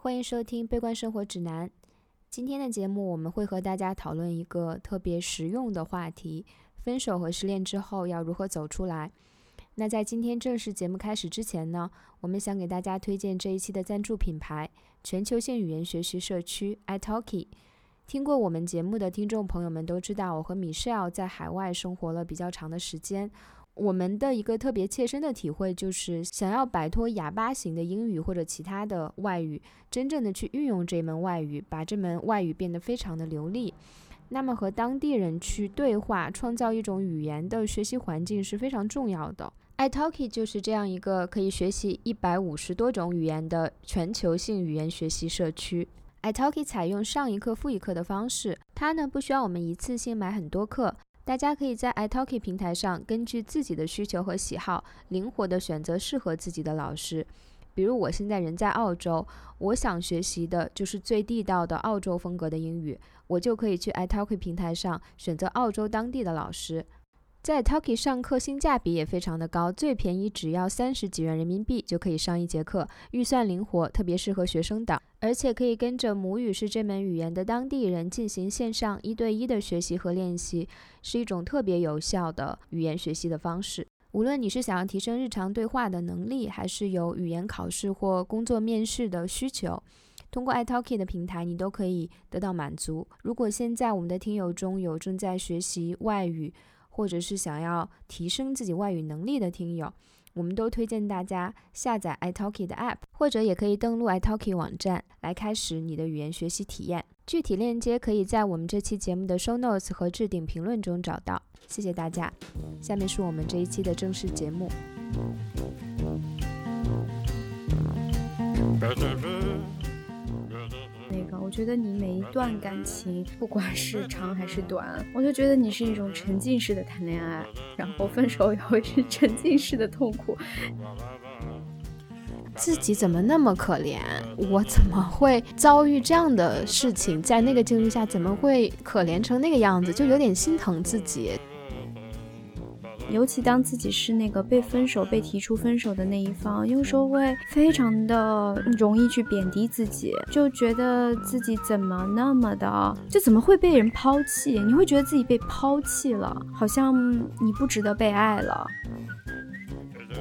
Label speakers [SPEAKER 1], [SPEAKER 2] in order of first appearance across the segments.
[SPEAKER 1] 欢迎收听《悲观生活指南》。今天的节目，我们会和大家讨论一个特别实用的话题：分手和失恋之后要如何走出来。那在今天正式节目开始之前呢，我们想给大家推荐这一期的赞助品牌——全球性语言学习社区 iTalki。听过我们节目的听众朋友们都知道，我和 Michelle 在海外生活了比较长的时间。我们的一个特别切身的体会就是，想要摆脱哑巴型的英语或者其他的外语，真正的去运用这门外语，把这门外语变得非常的流利，那么和当地人去对话，创造一种语言的学习环境是非常重要的。iTalki 就是这样一个可以学习一百五十多种语言的全球性语言学习社区。iTalki 采用上一课付一课的方式，它呢不需要我们一次性买很多课。大家可以在 iTalki 平台上，根据自己的需求和喜好，灵活地选择适合自己的老师。比如我现在人在澳洲，我想学习的就是最地道的澳洲风格的英语，我就可以去 iTalki 平台上选择澳洲当地的老师。在 Talki 上课性价比也非常的高，最便宜只要三十几元人民币就可以上一节课，预算灵活，特别适合学生党，而且可以跟着母语是这门语言的当地人进行线上一对一的学习和练习，是一种特别有效的语言学习的方式。无论你是想要提升日常对话的能力，还是有语言考试或工作面试的需求，通过 iTalki 的平台，你都可以得到满足。如果现在我们的听友中有正在学习外语，或者是想要提升自己外语能力的听友，我们都推荐大家下载 iTalki 的 App，或者也可以登录 iTalki 网站来开始你的语言学习体验。具体链接可以在我们这期节目的 Show Notes 和置顶评论中找到。谢谢大家。下面是我们这一期的正式节目。
[SPEAKER 2] 那个我觉得你每一段感情，不管是长还是短，我就觉得你是一种沉浸式的谈恋爱，然后分手也会是沉浸式的痛苦。
[SPEAKER 1] 自己怎么那么可怜？我怎么会遭遇这样的事情？在那个境遇下，怎么会可怜成那个样子？就有点心疼自己。
[SPEAKER 2] 尤其当自己是那个被分手、被提出分手的那一方，有时候会非常的容易去贬低自己，就觉得自己怎么那么的，就怎么会被人抛弃？你会觉得自己被抛弃了，好像你不值得被爱了。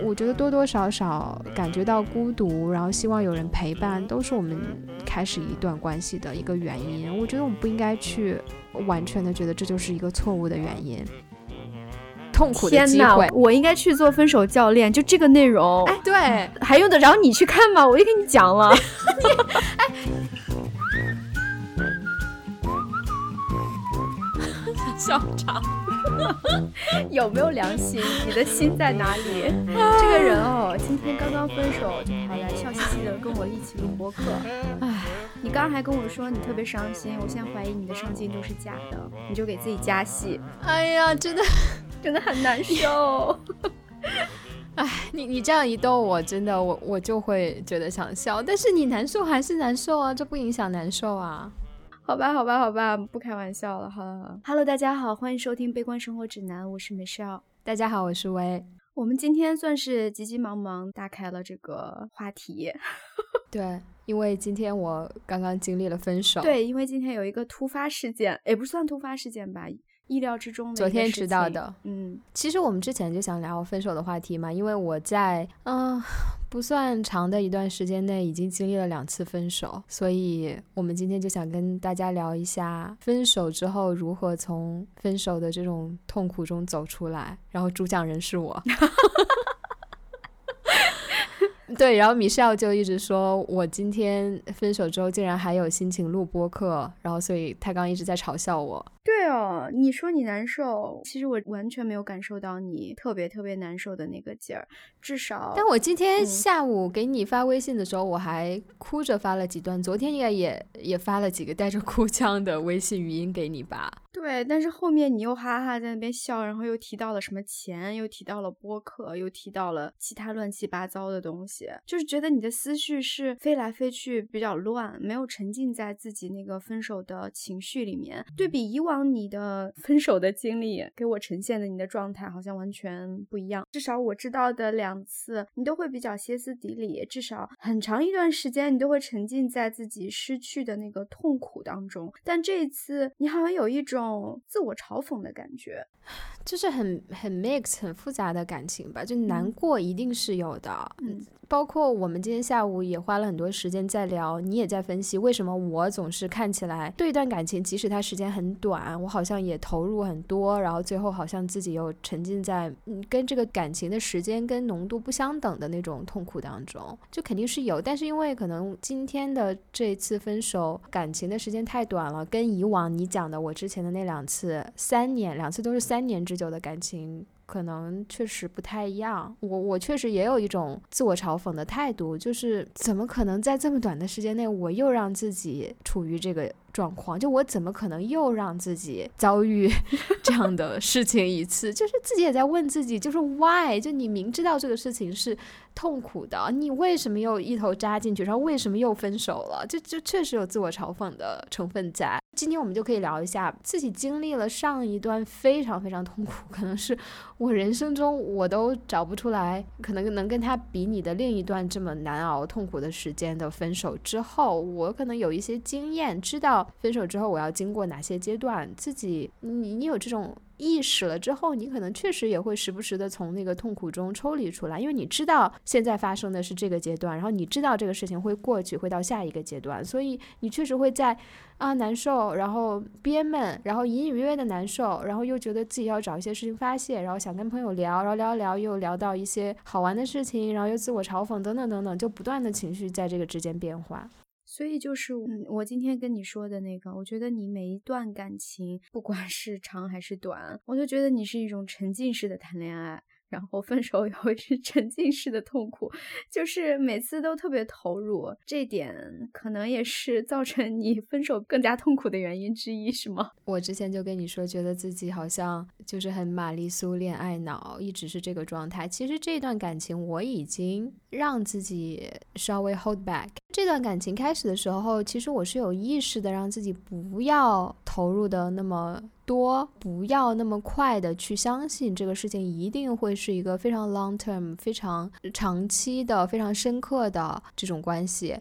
[SPEAKER 1] 我觉得多多少少感觉到孤独，然后希望有人陪伴，都是我们开始一段关系的一个原因。我觉得我们不应该去完全的觉得这就是一个错误的原因。痛苦的机会，
[SPEAKER 2] 我应该去做分手教练，就这个内容。
[SPEAKER 1] 哎，对，
[SPEAKER 2] 还用得着你去看吗？我就跟你讲了。哎，
[SPEAKER 1] 校长，
[SPEAKER 2] 有没有良心？你的心在哪里？这个人哦，今天刚刚分手，就跑来笑嘻嘻的跟我一起录播客。哎，你刚刚还跟我说你特别伤心，我现在怀疑你的伤心都是假的，你就给自己加戏。
[SPEAKER 1] 哎呀，真的。
[SPEAKER 2] 真的很难受，
[SPEAKER 1] 哎，你你这样一逗我，真的我我就会觉得想笑，但是你难受还是难受啊，这不影响难受啊。
[SPEAKER 2] 好吧，好吧，好吧，不开玩笑了哈。Hello，大家好，欢迎收听《悲观生活指南》，我是 Michelle。
[SPEAKER 1] 大家好，我是薇。
[SPEAKER 2] 我们今天算是急急忙忙打开了这个话题，
[SPEAKER 1] 对，因为今天我刚刚经历了分手。
[SPEAKER 2] 对，因为今天有一个突发事件，也不算突发事件吧。意料之中的。
[SPEAKER 1] 昨天知道的，
[SPEAKER 2] 嗯，
[SPEAKER 1] 其实我们之前就想聊分手的话题嘛，因为我在嗯不算长的一段时间内已经经历了两次分手，所以我们今天就想跟大家聊一下分手之后如何从分手的这种痛苦中走出来。然后主讲人是我。对，然后米少就一直说，我今天分手之后竟然还有心情录播客，然后所以他刚一直在嘲笑我。
[SPEAKER 2] 对哦，你说你难受，其实我完全没有感受到你特别特别难受的那个劲儿，至少。
[SPEAKER 1] 但我今天下午给你发微信的时候，我还哭着发了几段，昨天应该也也发了几个带着哭腔的微信语音给你吧。
[SPEAKER 2] 对，但是后面你又哈哈在那边笑，然后又提到了什么钱，又提到了播客，又提到了其他乱七八糟的东西，就是觉得你的思绪是飞来飞去，比较乱，没有沉浸在自己那个分手的情绪里面。对比以往你的分手的经历，给我呈现的你的状态好像完全不一样。至少我知道的两次，你都会比较歇斯底里，至少很长一段时间你都会沉浸在自己失去的那个痛苦当中。但这一次，你好像有一种。自我嘲讽的感觉，
[SPEAKER 1] 就是很很 mix 很复杂的感情吧，就难过一定是有的，
[SPEAKER 2] 嗯。
[SPEAKER 1] 包括我们今天下午也花了很多时间在聊，你也在分析为什么我总是看起来对一段感情，即使它时间很短，我好像也投入很多，然后最后好像自己又沉浸在嗯跟这个感情的时间跟浓度不相等的那种痛苦当中，就肯定是有。但是因为可能今天的这次分手感情的时间太短了，跟以往你讲的我之前的那两次三年两次都是三年之久的感情。可能确实不太一样，我我确实也有一种自我嘲讽的态度，就是怎么可能在这么短的时间内，我又让自己处于这个。状况就我怎么可能又让自己遭遇 这样的事情一次？就是自己也在问自己，就是 why？就你明知道这个事情是痛苦的，你为什么又一头扎进去？然后为什么又分手了？就就确实有自我嘲讽的成分在。今天我们就可以聊一下自己经历了上一段非常非常痛苦，可能是我人生中我都找不出来，可能能跟他比拟的另一段这么难熬痛苦的时间的分手之后，我可能有一些经验，知道。分手之后，我要经过哪些阶段？自己，你你有这种意识了之后，你可能确实也会时不时的从那个痛苦中抽离出来，因为你知道现在发生的是这个阶段，然后你知道这个事情会过去，会到下一个阶段，所以你确实会在啊难受，然后憋闷，然后隐隐约约的难受，然后又觉得自己要找一些事情发泄，然后想跟朋友聊，然后聊聊又聊到一些好玩的事情，然后又自我嘲讽等等等等，就不断的情绪在这个之间变化。
[SPEAKER 2] 所以就是，嗯，我今天跟你说的那个，我觉得你每一段感情，不管是长还是短，我就觉得你是一种沉浸式的谈恋爱。然后分手也会是沉浸式的痛苦，就是每次都特别投入，这点可能也是造成你分手更加痛苦的原因之一，是吗？
[SPEAKER 1] 我之前就跟你说，觉得自己好像就是很玛丽苏恋爱脑，一直是这个状态。其实这段感情我已经让自己稍微 hold back。这段感情开始的时候，其实我是有意识的让自己不要投入的那么。多不要那么快的去相信这个事情一定会是一个非常 long term、非常长期的、非常深刻的这种关系。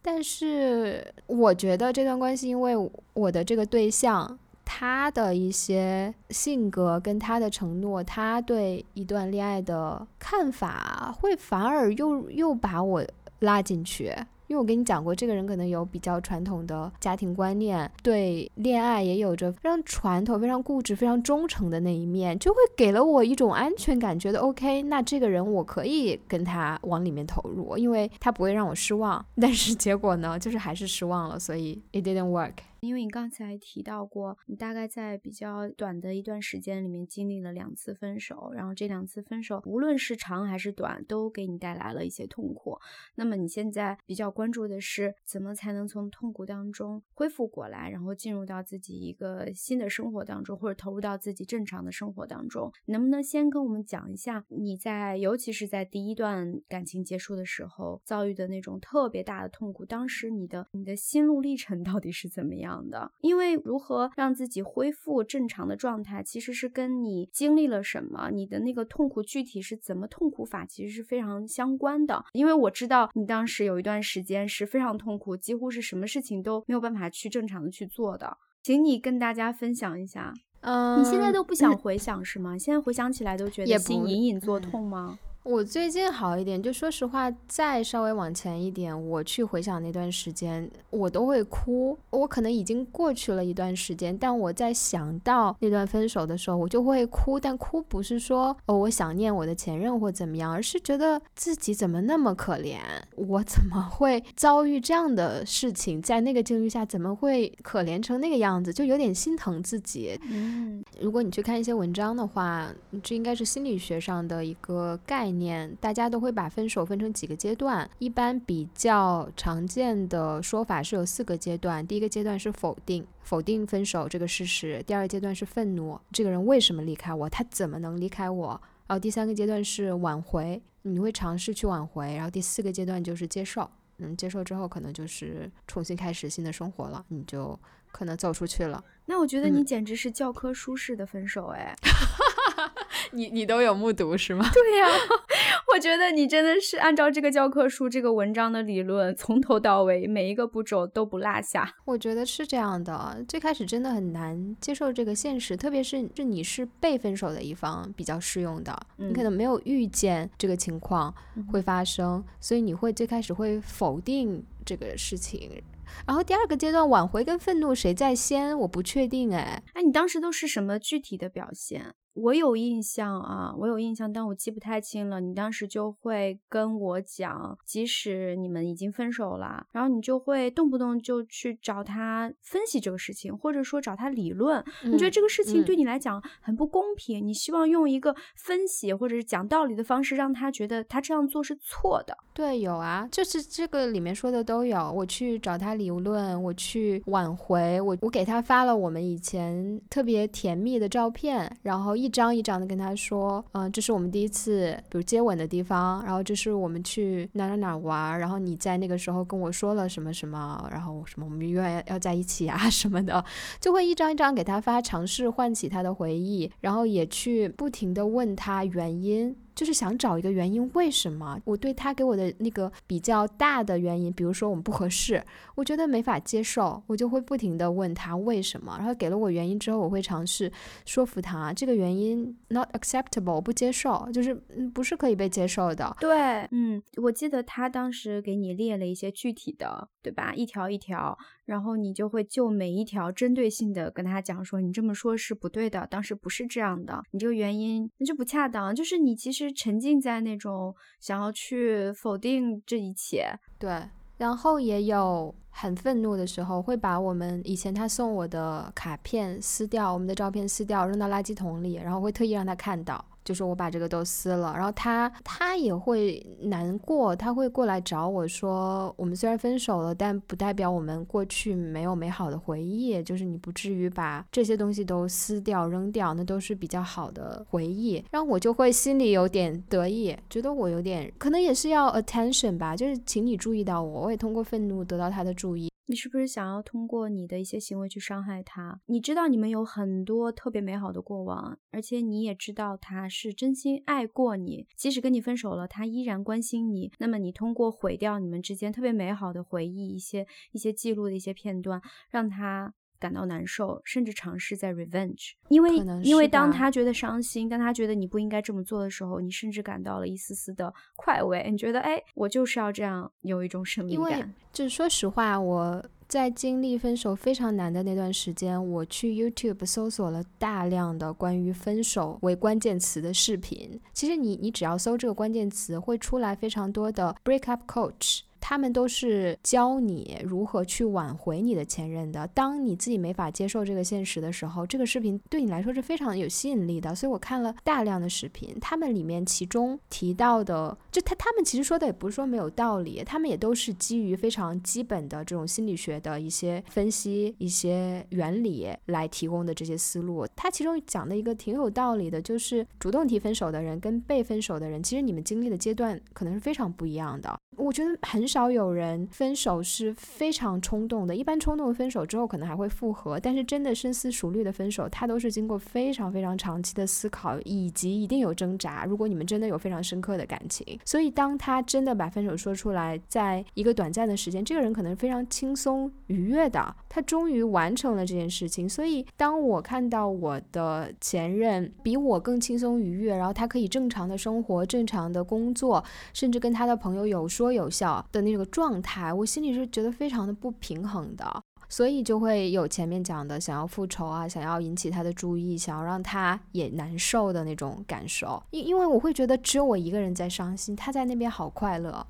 [SPEAKER 1] 但是我觉得这段关系，因为我的这个对象他的一些性格跟他的承诺，他对一段恋爱的看法，会反而又又把我拉进去。因为我跟你讲过，这个人可能有比较传统的家庭观念，对恋爱也有着非常传统、非常固执、非常忠诚的那一面，就会给了我一种安全感，觉得 OK，那这个人我可以跟他往里面投入，因为他不会让我失望。但是结果呢，就是还是失望了，所以 it didn't work。
[SPEAKER 2] 因为你刚才提到过，你大概在比较短的一段时间里面经历了两次分手，然后这两次分手无论是长还是短，都给你带来了一些痛苦。那么你现在比较关注的是，怎么才能从痛苦当中恢复过来，然后进入到自己一个新的生活当中，或者投入到自己正常的生活当中？能不能先跟我们讲一下你在，尤其是在第一段感情结束的时候遭遇的那种特别大的痛苦？当时你的你的心路历程到底是怎么样？的，因为如何让自己恢复正常的状态，其实是跟你经历了什么，你的那个痛苦具体是怎么痛苦法，其实是非常相关的。因为我知道你当时有一段时间是非常痛苦，几乎是什么事情都没有办法去正常的去做的，请你跟大家分享一下。
[SPEAKER 1] 嗯，
[SPEAKER 2] 你现在都不想回想是吗？现在回想起来都觉得心隐隐作痛吗？
[SPEAKER 1] 我最近好一点，就说实话，再稍微往前一点，我去回想那段时间，我都会哭。我可能已经过去了一段时间，但我在想到那段分手的时候，我就会哭。但哭不是说哦，我想念我的前任或怎么样，而是觉得自己怎么那么可怜，我怎么会遭遇这样的事情，在那个境遇下怎么会可怜成那个样子，就有点心疼自己。
[SPEAKER 2] 嗯，
[SPEAKER 1] 如果你去看一些文章的话，这应该是心理学上的一个概。念，大家都会把分手分成几个阶段。一般比较常见的说法是有四个阶段。第一个阶段是否定，否定分手这个事实；第二个阶段是愤怒，这个人为什么离开我？他怎么能离开我？然后第三个阶段是挽回，你会尝试去挽回。然后第四个阶段就是接受，嗯，接受之后可能就是重新开始新的生活了，你就可能走出去了。
[SPEAKER 2] 那我觉得你简直是教科书式的分手，哎。
[SPEAKER 1] 你你都有目睹是吗？
[SPEAKER 2] 对呀，我觉得你真的是按照这个教科书这个文章的理论，从头到尾每一个步骤都不落下。
[SPEAKER 1] 我觉得是这样的，最开始真的很难接受这个现实，特别是是你是被分手的一方，比较适用的。你可能没有预见这个情况会发生，所以你会最开始会否定这个事情。然后第二个阶段挽回跟愤怒谁在先，我不确定哎。
[SPEAKER 2] 哎，你当时都是什么具体的表现？我有印象啊，我有印象，但我记不太清了。你当时就会跟我讲，即使你们已经分手了，然后你就会动不动就去找他分析这个事情，或者说找他理论。你觉得这个事情对你来讲很不公平，你希望用一个分析或者是讲道理的方式，让他觉得他这样做是错的。
[SPEAKER 1] 对，有啊，就是这个里面说的都有。我去找他理论，我去挽回，我我给他发了我们以前特别甜蜜的照片，然后。一张一张的跟他说，嗯，这是我们第一次，比如接吻的地方，然后这是我们去哪哪哪玩，然后你在那个时候跟我说了什么什么，然后什么我们永远要在一起啊什么的，就会一张一张给他发，尝试唤起他的回忆，然后也去不停的问他原因。就是想找一个原因，为什么我对他给我的那个比较大的原因，比如说我们不合适，我觉得没法接受，我就会不停的问他为什么，然后给了我原因之后，我会尝试说服他，这个原因 not acceptable，不接受，就是不是可以被接受的。
[SPEAKER 2] 对，嗯，我记得他当时给你列了一些具体的，对吧？一条一条。然后你就会就每一条针对性的跟他讲说，你这么说是不对的，当时不是这样的，你这个原因那就不恰当。就是你其实沉浸在那种想要去否定这一切，
[SPEAKER 1] 对。然后也有很愤怒的时候，会把我们以前他送我的卡片撕掉，我们的照片撕掉，扔到垃圾桶里，然后会特意让他看到。就是我把这个都撕了，然后他他也会难过，他会过来找我说，我们虽然分手了，但不代表我们过去没有美好的回忆，就是你不至于把这些东西都撕掉扔掉，那都是比较好的回忆。然后我就会心里有点得意，觉得我有点可能也是要 attention 吧，就是请你注意到我，我也通过愤怒得到他的注意。
[SPEAKER 2] 你是不是想要通过你的一些行为去伤害他？你知道你们有很多特别美好的过往，而且你也知道他是真心爱过你，即使跟你分手了，他依然关心你。那么你通过毁掉你们之间特别美好的回忆，一些一些记录的一些片段，让他。感到难受，甚至尝试在 revenge，因为因为当他觉得伤心，当他觉得你不应该这么做的时候，你甚至感到了一丝丝的快慰。你觉得，哎，我就是要这样，有一种胜利感。因
[SPEAKER 1] 为，就说实话，我在经历分手非常难的那段时间，我去 YouTube 搜索了大量的关于分手为关键词的视频。其实，你你只要搜这个关键词，会出来非常多的 breakup coach。他们都是教你如何去挽回你的前任的。当你自己没法接受这个现实的时候，这个视频对你来说是非常有吸引力的。所以我看了大量的视频，他们里面其中提到的，就他他们其实说的也不是说没有道理，他们也都是基于非常基本的这种心理学的一些分析、一些原理来提供的这些思路。他其中讲的一个挺有道理的，就是主动提分手的人跟被分手的人，其实你们经历的阶段可能是非常不一样的。我觉得很少有人分手是非常冲动的，一般冲动分手之后可能还会复合，但是真的深思熟虑的分手，他都是经过非常非常长期的思考，以及一定有挣扎。如果你们真的有非常深刻的感情，所以当他真的把分手说出来，在一个短暂的时间，这个人可能非常轻松愉悦的，他终于完成了这件事情。所以当我看到我的前任比我更轻松愉悦，然后他可以正常的生活、正常的工作，甚至跟他的朋友有说。有笑的那个状态，我心里是觉得非常的不平衡的，所以就会有前面讲的想要复仇啊，想要引起他的注意，想要让他也难受的那种感受。因因为我会觉得只有我一个人在伤心，他在那边好快乐。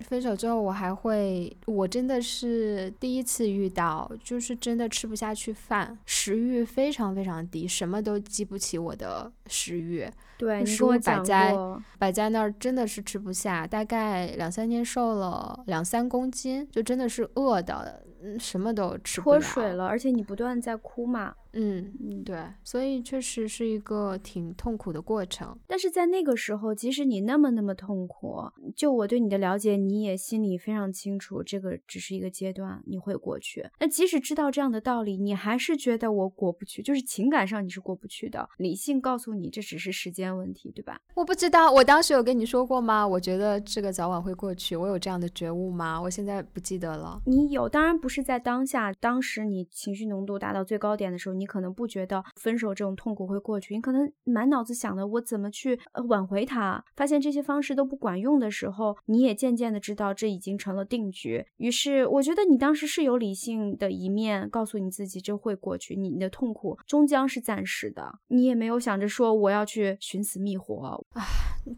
[SPEAKER 1] 分手之后，我还会，我真的是第一次遇到，就是真的吃不下去饭，食欲非常非常低，什么都激不起我的食欲。
[SPEAKER 2] 对，
[SPEAKER 1] 食物摆在摆在那儿，真的是吃不下。大概两三天瘦了两三公斤，就真的是饿的，嗯，什么都吃不
[SPEAKER 2] 脱水了，而且你不断在哭嘛。
[SPEAKER 1] 嗯嗯，对，所以确实是一个挺痛苦的过程。
[SPEAKER 2] 但是在那个时候，即使你那么那么痛苦，就我对你的了解，你也心里非常清楚，这个只是一个阶段，你会过去。那即使知道这样的道理，你还是觉得我过不去，就是情感上你是过不去的。理性告诉你，这只是时间问题，对吧？
[SPEAKER 1] 我不知道，我当时有跟你说过吗？我觉得这个早晚会过去，我有这样的觉悟吗？我现在不记得了。
[SPEAKER 2] 你有，当然不是在当下，当时你情绪浓度达到最高点的时候，你可能不觉得分手这种痛苦会过去，你可能满脑子想的我怎么去挽回他，发现这些方式都不管用的时候，你也渐渐的知道这已经成了定局。于是我觉得你当时是有理性的一面，告诉你自己这会过去，你的痛苦终将是暂时的，你也没有想着说我要去寻死觅活
[SPEAKER 1] 啊。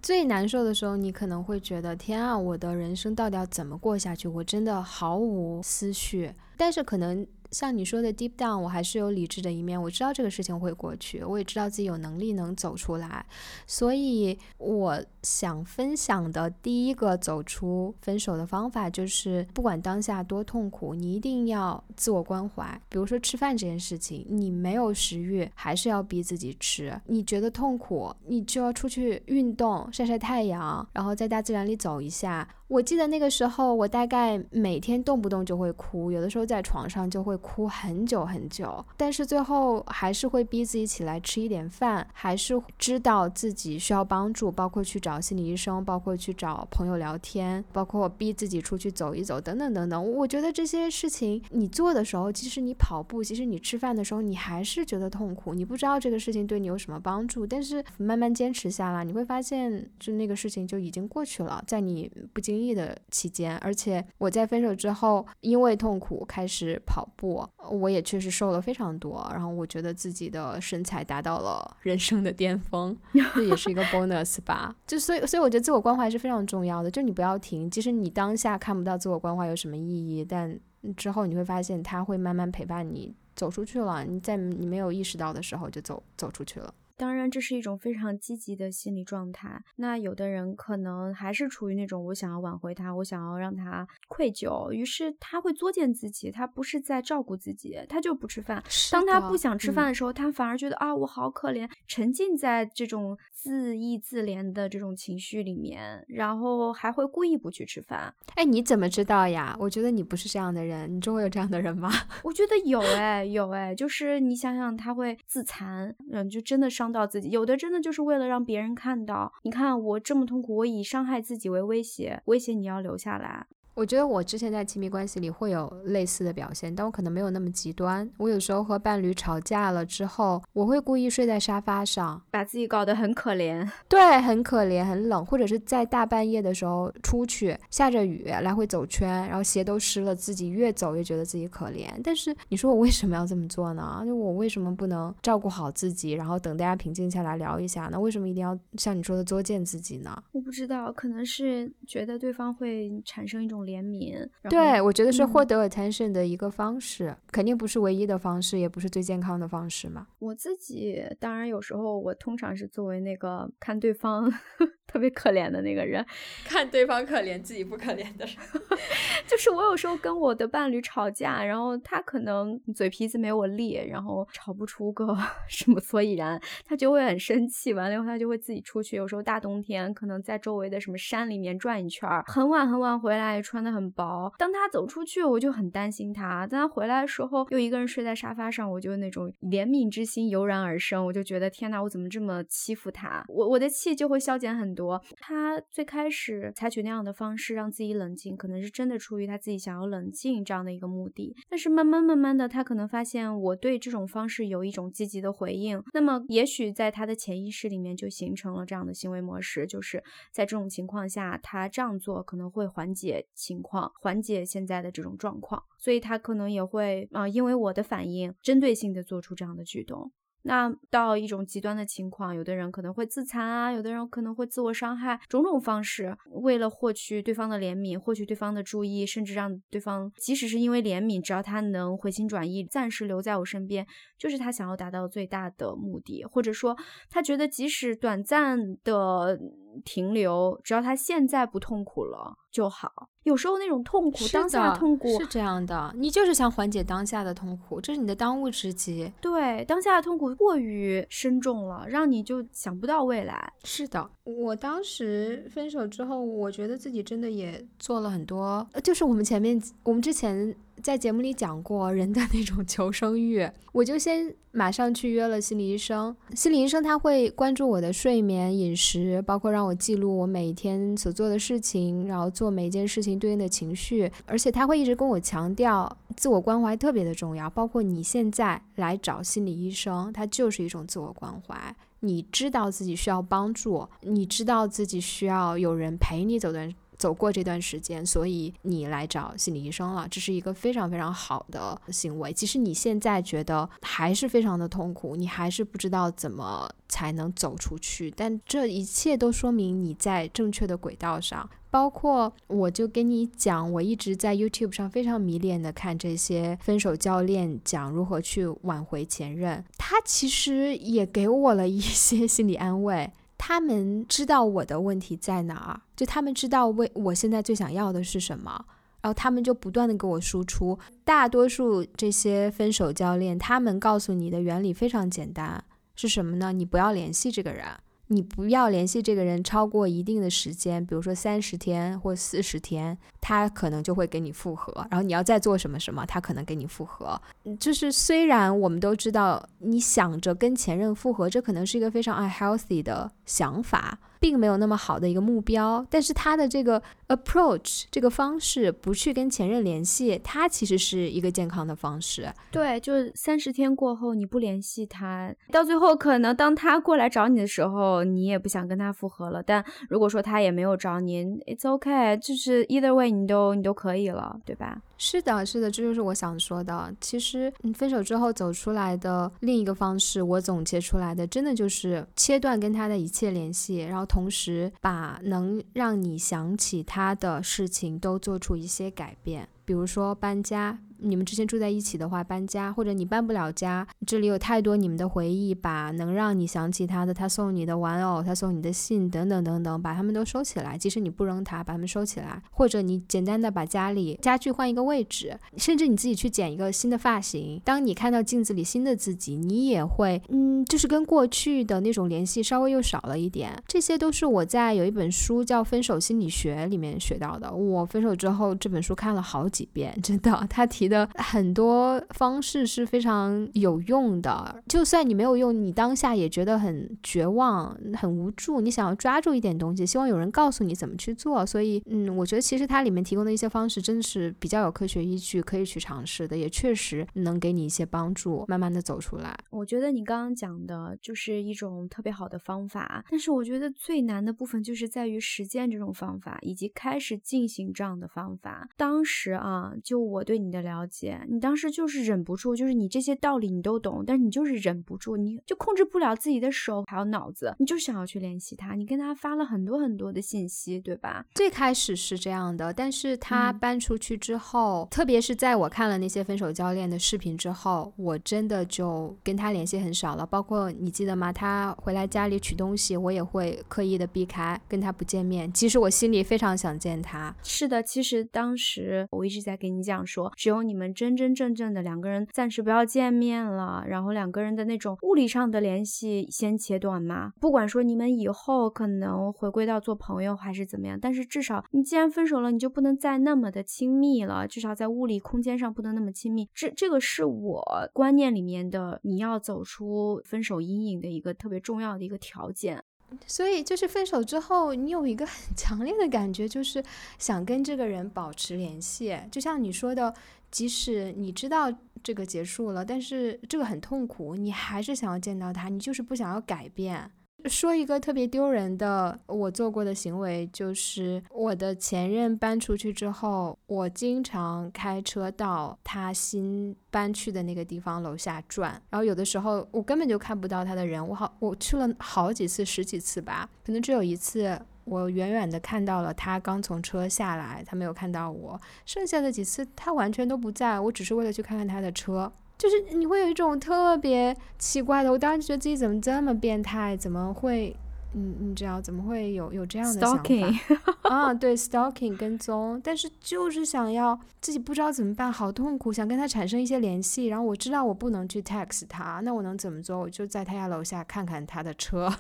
[SPEAKER 1] 最难受的时候，你可能会觉得天啊，我的人生到底要怎么过下去？我真的毫无思绪。但是可能。像你说的 deep down，我还是有理智的一面。我知道这个事情会过去，我也知道自己有能力能走出来。所以我想分享的第一个走出分手的方法，就是不管当下多痛苦，你一定要自我关怀。比如说吃饭这件事情，你没有食欲，还是要逼自己吃。你觉得痛苦，你就要出去运动，晒晒太阳，然后在大自然里走一下。我记得那个时候，我大概每天动不动就会哭，有的时候在床上就会哭很久很久，但是最后还是会逼自己起来吃一点饭，还是知道自己需要帮助，包括去找心理医生，包括去找朋友聊天，包括逼自己出去走一走，等等等等。我觉得这些事情你做的时候，即使你跑步，即使你吃饭的时候，你还是觉得痛苦，你不知道这个事情对你有什么帮助，但是慢慢坚持下来，你会发现，就那个事情就已经过去了，在你不经意。的期间，而且我在分手之后，因为痛苦开始跑步，我也确实瘦了非常多。然后我觉得自己的身材达到了人生的巅峰，这也是一个 bonus 吧。就所以，所以我觉得自我关怀是非常重要的。就你不要停，即使你当下看不到自我关怀有什么意义，但之后你会发现它会慢慢陪伴你走出去了。你在你没有意识到的时候就走走出去了。
[SPEAKER 2] 当然，这是一种非常积极的心理状态。那有的人可能还是处于那种我想要挽回他，我想要让他愧疚，于是他会作践自己，他不是在照顾自己，他就不吃饭。当他不想吃饭的时候，他反而觉得啊，我好可怜，沉浸在这种自意自怜的这种情绪里面，然后还会故意不去吃饭。
[SPEAKER 1] 哎，你怎么知道呀？我觉得你不是这样的人，你周围有这样的人吗？
[SPEAKER 2] 我觉得有哎，有哎，就是你想想，他会自残，嗯，就真的伤。伤到自己，有的真的就是为了让别人看到，你看我这么痛苦，我以伤害自己为威胁，威胁你要留下来。
[SPEAKER 1] 我觉得我之前在亲密关系里会有类似的表现，但我可能没有那么极端。我有时候和伴侣吵架了之后，我会故意睡在沙发上，
[SPEAKER 2] 把自己搞得很可怜。
[SPEAKER 1] 对，很可怜，很冷，或者是在大半夜的时候出去，下着雨来回走圈，然后鞋都湿了，自己越走越觉得自己可怜。但是你说我为什么要这么做呢？就我为什么不能照顾好自己，然后等大家平静下来聊一下呢？为什么一定要像你说的作践自己呢？
[SPEAKER 2] 我不知道，可能是觉得对方会产生一种。怜悯，
[SPEAKER 1] 对我觉得是获得 attention 的一个方式，肯定不是唯一的方式，也不是最健康的方式嘛。
[SPEAKER 2] 我自己当然有时候，我通常是作为那个看对方。特别可怜的那个人，
[SPEAKER 1] 看对方可怜，自己不可怜的人，
[SPEAKER 2] 就是我有时候跟我的伴侣吵架，然后他可能嘴皮子没我利，然后吵不出个 什么所以然，他就会很生气，完了以后他就会自己出去，有时候大冬天可能在周围的什么山里面转一圈，很晚很晚回来，穿的很薄。当他走出去，我就很担心他；当他回来的时候，又一个人睡在沙发上，我就那种怜悯之心油然而生，我就觉得天哪，我怎么这么欺负他？我我的气就会消减很多。他最开始采取那样的方式让自己冷静，可能是真的出于他自己想要冷静这样的一个目的。但是慢慢慢慢的，他可能发现我对这种方式有一种积极的回应，那么也许在他的潜意识里面就形成了这样的行为模式，就是在这种情况下，他这样做可能会缓解情况，缓解现在的这种状况，所以他可能也会啊，因为我的反应针对性的做出这样的举动。那到一种极端的情况，有的人可能会自残啊，有的人可能会自我伤害，种种方式，为了获取对方的怜悯，获取对方的注意，甚至让对方，即使是因为怜悯，只要他能回心转意，暂时留在我身边，就是他想要达到最大的目的，或者说他觉得即使短暂的。停留，只要他现在不痛苦了就好。有时候那种痛苦，当下的痛苦
[SPEAKER 1] 是这样的，你就是想缓解当下的痛苦，这是你的当务之急。
[SPEAKER 2] 对，当下的痛苦过于深重了，让你就想不到未来。
[SPEAKER 1] 是的，我当时分手之后，我觉得自己真的也做了很多，就是我们前面我们之前。在节目里讲过人的那种求生欲，我就先马上去约了心理医生。心理医生他会关注我的睡眠、饮食，包括让我记录我每一天所做的事情，然后做每一件事情对应的情绪。而且他会一直跟我强调，自我关怀特别的重要。包括你现在来找心理医生，他就是一种自我关怀。你知道自己需要帮助，你知道自己需要有人陪你走段。走过这段时间，所以你来找心理医生了，这是一个非常非常好的行为。即使你现在觉得还是非常的痛苦，你还是不知道怎么才能走出去，但这一切都说明你在正确的轨道上。包括我就跟你讲，我一直在 YouTube 上非常迷恋的看这些分手教练讲如何去挽回前任，他其实也给我了一些心理安慰。他们知道我的问题在哪儿，就他们知道为我现在最想要的是什么，然后他们就不断的给我输出。大多数这些分手教练，他们告诉你的原理非常简单，是什么呢？你不要联系这个人。你不要联系这个人超过一定的时间，比如说三十天或四十天，他可能就会给你复合。然后你要再做什么什么，他可能给你复合。就是虽然我们都知道，你想着跟前任复合，这可能是一个非常 unhealthy 的想法。并没有那么好的一个目标，但是他的这个 approach 这个方式不去跟前任联系，他其实是一个健康的方式。
[SPEAKER 2] 对，就是三十天过后你不联系他，到最后可能当他过来找你的时候，你也不想跟他复合了。但如果说他也没有找你，it's okay，就是 either way 你都你都可以了，对吧？
[SPEAKER 1] 是的，是的，这就是我想说的。其实，分手之后走出来的另一个方式，我总结出来的，真的就是切断跟他的一切联系，然后同时把能让你想起他的事情都做出一些改变，比如说搬家。你们之前住在一起的话，搬家或者你搬不了家，这里有太多你们的回忆，把能让你想起他的，他送你的玩偶，他送你的信等等等等，把他们都收起来。即使你不扔它，把它们收起来，或者你简单的把家里家具换一个位置，甚至你自己去剪一个新的发型。当你看到镜子里新的自己，你也会，嗯，就是跟过去的那种联系稍微又少了一点。这些都是我在有一本书叫《分手心理学》里面学到的。我分手之后这本书看了好几遍，真的，它提的。很多方式是非常有用的，就算你没有用，你当下也觉得很绝望、很无助，你想要抓住一点东西，希望有人告诉你怎么去做。所以，嗯，我觉得其实它里面提供的一些方式真的是比较有科学依据，可以去尝试的，也确实能给你一些帮助，慢慢的走出来。
[SPEAKER 2] 我觉得你刚刚讲的就是一种特别好的方法，但是我觉得最难的部分就是在于实践这种方法，以及开始进行这样的方法。当时啊，就我对你的了解。你当时就是忍不住，就是你这些道理你都懂，但是你就是忍不住，你就控制不了自己的手还有脑子，你就想要去联系他，你跟他发了很多很多的信息，对吧？
[SPEAKER 1] 最开始是这样的，但是他搬出去之后，特别是在我看了那些分手教练的视频之后，我真的就跟他联系很少了。包括你记得吗？他回来家里取东西，我也会刻意的避开，跟他不见面。其实我心里非常想见他。
[SPEAKER 2] 是的，其实当时我一直在跟你讲说，只有你。们真真正正的两个人暂时不要见面了，然后两个人的那种物理上的联系先切断嘛。不管说你们以后可能回归到做朋友还是怎么样，但是至少你既然分手了，你就不能再那么的亲密了，至少在物理空间上不能那么亲密。这这个是我观念里面的，你要走出分手阴影的一个特别重要的一个条件。
[SPEAKER 1] 所以就是分手之后，你有一个很 强烈的感觉，就是想跟这个人保持联系，就像你说的。即使你知道这个结束了，但是这个很痛苦，你还是想要见到他，你就是不想要改变。说一个特别丢人的我做过的行为，就是我的前任搬出去之后，我经常开车到他新搬去的那个地方楼下转，然后有的时候我根本就看不到他的人，我好我去了好几次，十几次吧，可能只有一次我远远的看到了他刚从车下来，他没有看到我，剩下的几次他完全都不在，我只是为了去看看他的车。就是你会有一种特别奇怪的，我当时觉得自己怎么这么变态，怎么会，嗯，你知道怎么会有有这样的想法 啊？对，stalking 跟踪，但是就是想要自己不知道怎么办，好痛苦，想跟他产生一些联系，然后我知道我不能去 text 他，那我能怎么做？我就在他家楼下看看他的车，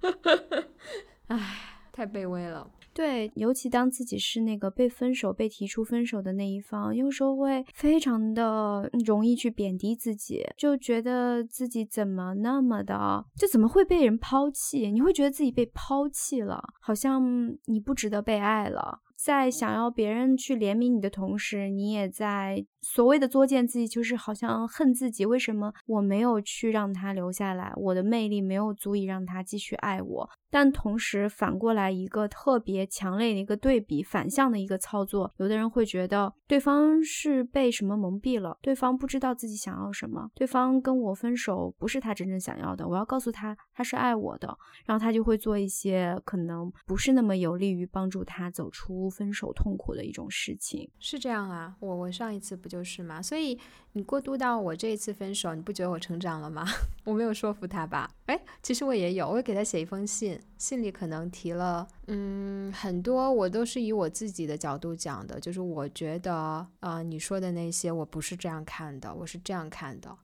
[SPEAKER 1] 唉，太卑微了。
[SPEAKER 2] 对，尤其当自己是那个被分手、被提出分手的那一方，有时候会非常的容易去贬低自己，就觉得自己怎么那么的，就怎么会被人抛弃？你会觉得自己被抛弃了，好像你不值得被爱了。在想要别人去怜悯你的同时，你也在所谓的作践自己，就是好像恨自己，为什么我没有去让他留下来？我的魅力没有足以让他继续爱我。但同时反过来一个特别强烈的一个对比，反向的一个操作，有的人会觉得对方是被什么蒙蔽了，对方不知道自己想要什么，对方跟我分手不是他真正想要的，我要告诉他他是爱我的，然后他就会做一些可能不是那么有利于帮助他走出分手痛苦的一种事情。
[SPEAKER 1] 是这样啊，我我上一次不就是吗？所以。你过渡到我这一次分手，你不觉得我成长了吗？我没有说服他吧？哎，其实我也有，我给他写一封信，信里可能提了，嗯，很多我都是以我自己的角度讲的，就是我觉得，啊，你说的那些我不是这样看的，我是这样看的。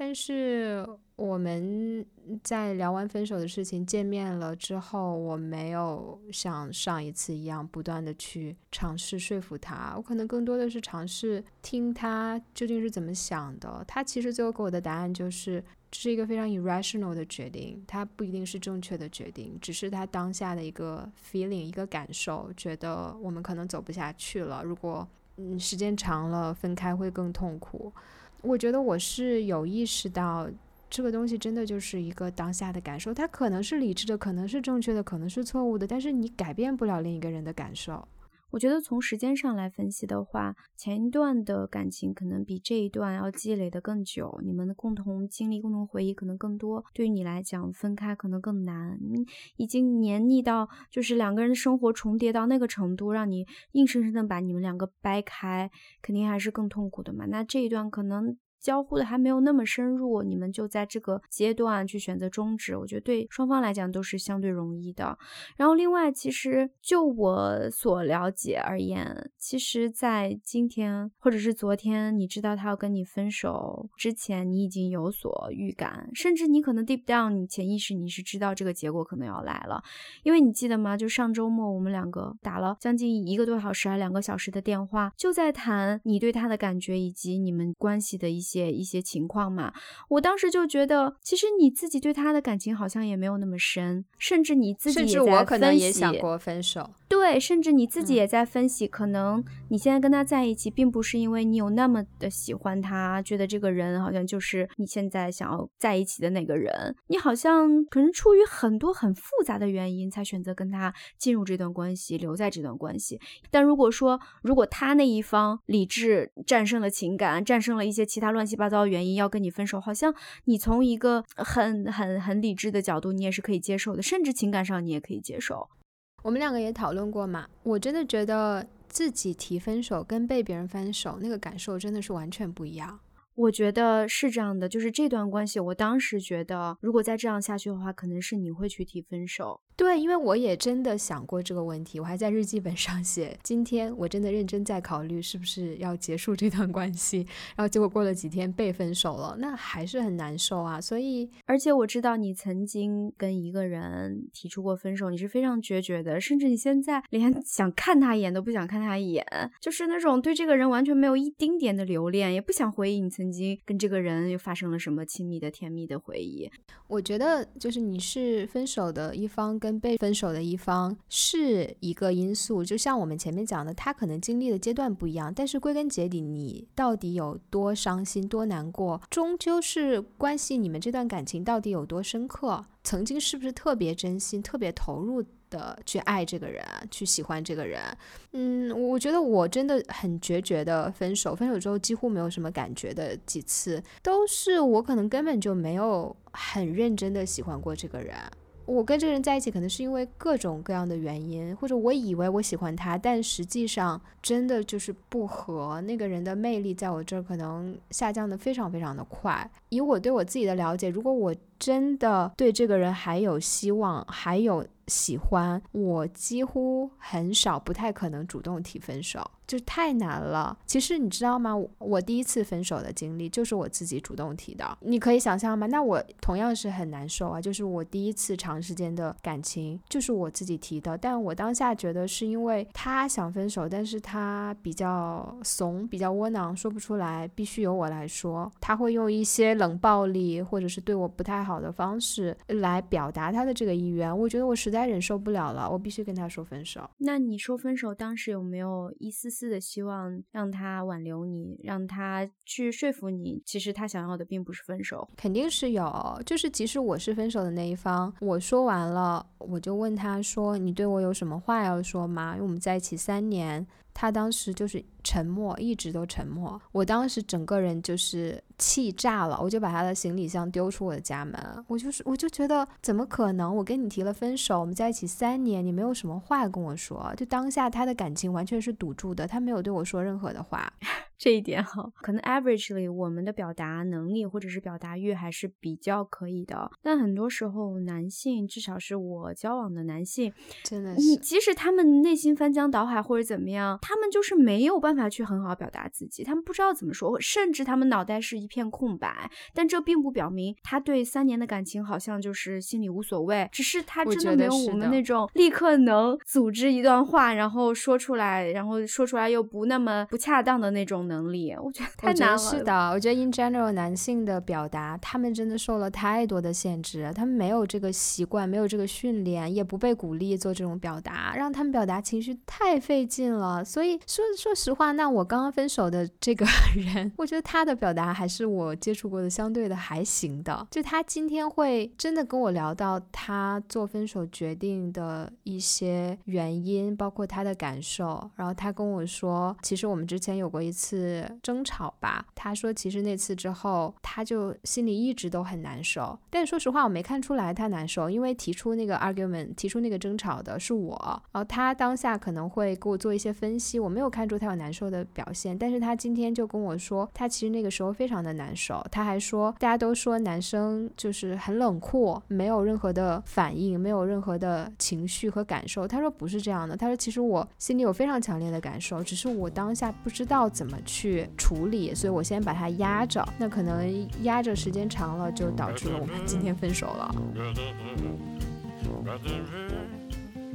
[SPEAKER 1] 但是我们在聊完分手的事情，见面了之后，我没有像上一次一样不断的去尝试说服他，我可能更多的是尝试听他究竟是怎么想的。他其实最后给我的答案就是，这是一个非常 irrational 的决定，他不一定是正确的决定，只是他当下的一个 feeling，一个感受，觉得我们可能走不下去了。如果嗯时间长了，分开会更痛苦。我觉得我是有意识到，这个东西真的就是一个当下的感受，它可能是理智的，可能是正确的，可能是错误的，但是你改变不了另一个人的感受。
[SPEAKER 2] 我觉得从时间上来分析的话，前一段的感情可能比这一段要积累的更久，你们的共同经历、共同回忆可能更多。对于你来讲，分开可能更难，已经黏腻到就是两个人的生活重叠到那个程度，让你硬生生的把你们两个掰开，肯定还是更痛苦的嘛。那这一段可能。交互的还没有那么深入，你们就在这个阶段去选择终止，我觉得对双方来讲都是相对容易的。然后另外，其实就我所了解而言，其实，在今天或者是昨天，你知道他要跟你分手之前，你已经有所预感，甚至你可能 deep down，你潜意识你是知道这个结果可能要来了，因为你记得吗？就上周末我们两个打了将近一个多小时还两个小时的电话，就在谈你对他的感觉以及你们关系的一些。些一些情况嘛，我当时就觉得，其实你自己对他的感情好像也没有那么深，甚至你自己也在分析。
[SPEAKER 1] 想过分手。
[SPEAKER 2] 对，甚至你自己也在分析，可能你现在跟他在一起，并不是因为你有那么的喜欢他，觉得这个人好像就是你现在想要在一起的那个人。你好像可能出于很多很复杂的原因，才选择跟他进入这段关系，留在这段关系。但如果说，如果他那一方理智战胜了情感，战胜了一些其他乱七八糟的原因，要跟你分手，好像你从一个很很很理智的角度，你也是可以接受的，甚至情感上你也可以接受。
[SPEAKER 1] 我们两个也讨论过嘛，我真的觉得自己提分手跟被别人分手那个感受真的是完全不一样。
[SPEAKER 2] 我觉得是这样的，就是这段关系，我当时觉得如果再这样下去的话，可能是你会去提分手。
[SPEAKER 1] 对，因为我也真的想过这个问题，我还在日记本上写。今天我真的认真在考虑是不是要结束这段关系，然后结果过了几天被分手了，那还是很难受啊。所以，
[SPEAKER 2] 而且我知道你曾经跟一个人提出过分手，你是非常决绝的，甚至你现在连想看他一眼都不想看他一眼，就是那种对这个人完全没有一丁点的留恋，也不想回忆你曾经跟这个人又发生了什么亲密的、甜蜜的回忆。
[SPEAKER 1] 我觉得就是你是分手的一方跟。跟被分手的一方是一个因素。就像我们前面讲的，他可能经历的阶段不一样，但是归根结底，你到底有多伤心、多难过，终究是关系你们这段感情到底有多深刻，曾经是不是特别真心、特别投入。的去爱这个人，去喜欢这个人，嗯，我觉得我真的很决绝的分手，分手之后几乎没有什么感觉的几次，都是我可能根本就没有很认真的喜欢过这个人。我跟这个人在一起，可能是因为各种各样的原因，或者我以为我喜欢他，但实际上真的就是不合。那个人的魅力在我这儿可能下降的非常非常的快。以我对我自己的了解，如果我真的对这个人还有希望，还有。喜欢我几乎很少，不太可能主动提分手。就太难了。其实你知道吗？我第一次分手的经历就是我自己主动提的。你可以想象吗？那我同样是很难受啊。就是我第一次长时间的感情就是我自己提的。但我当下觉得是因为他想分手，但是他比较怂，比较窝囊，说不出来，必须由我来说。他会用一些冷暴力或者是对我不太好的方式来表达他的这个意愿。我觉得我实在忍受不了了，我必须跟他说分手。
[SPEAKER 2] 那你说分手当时有没有一丝？丝的希望让他挽留你，让他去说服你，其实他想要的并不是分手，
[SPEAKER 1] 肯定是有。就是即使我是分手的那一方，我说完了，我就问他说：“你对我有什么话要说吗？”因为我们在一起三年。他当时就是沉默，一直都沉默。我当时整个人就是气炸了，我就把他的行李箱丢出我的家门。我就是，我就觉得怎么可能？我跟你提了分手，我们在一起三年，你没有什么话跟我说。就当下他的感情完全是堵住的，他没有对我说任何的话。
[SPEAKER 2] 这一点哈，可能 averagely 我们的表达能力或者是表达欲还是比较可以的，但很多时候男性，至少是我交往的男性，
[SPEAKER 1] 真的是，
[SPEAKER 2] 即使他们内心翻江倒海或者怎么样，他们就是没有办法去很好表达自己，他们不知道怎么说，甚至他们脑袋是一片空白。但这并不表明他对三年的感情好像就是心里无所谓，只是他真的没有我们那种立刻能组织一段话，然后说出来，然后说出来又不那么不恰当的那种。能力，我觉得太难了。
[SPEAKER 1] 是的，我觉得 in general 男性的表达，他们真的受了太多的限制，他们没有这个习惯，没有这个训练，也不被鼓励做这种表达，让他们表达情绪太费劲了。所以说，说实话，那我刚刚分手的 这个人，我觉得他的表达还是我接触过的相对的还行的。就他今天会真的跟我聊到他做分手决定的一些原因，包括他的感受，然后他跟我说，其实我们之前有过一次。次争吵吧，他说其实那次之后，他就心里一直都很难受。但说实话，我没看出来他难受，因为提出那个 argument，提出那个争吵的是我。然后他当下可能会给我做一些分析，我没有看出他有难受的表现。但是他今天就跟我说，他其实那个时候非常的难受。他还说，大家都说男生就是很冷酷，没有任何的反应，没有任何的情绪和感受。他说不是这样的，他说其实我心里有非常强烈的感受，只是我当下不知道怎么。去处理，所以我先把它压着，那可能压着时间长了，就导致了我们今天分手了。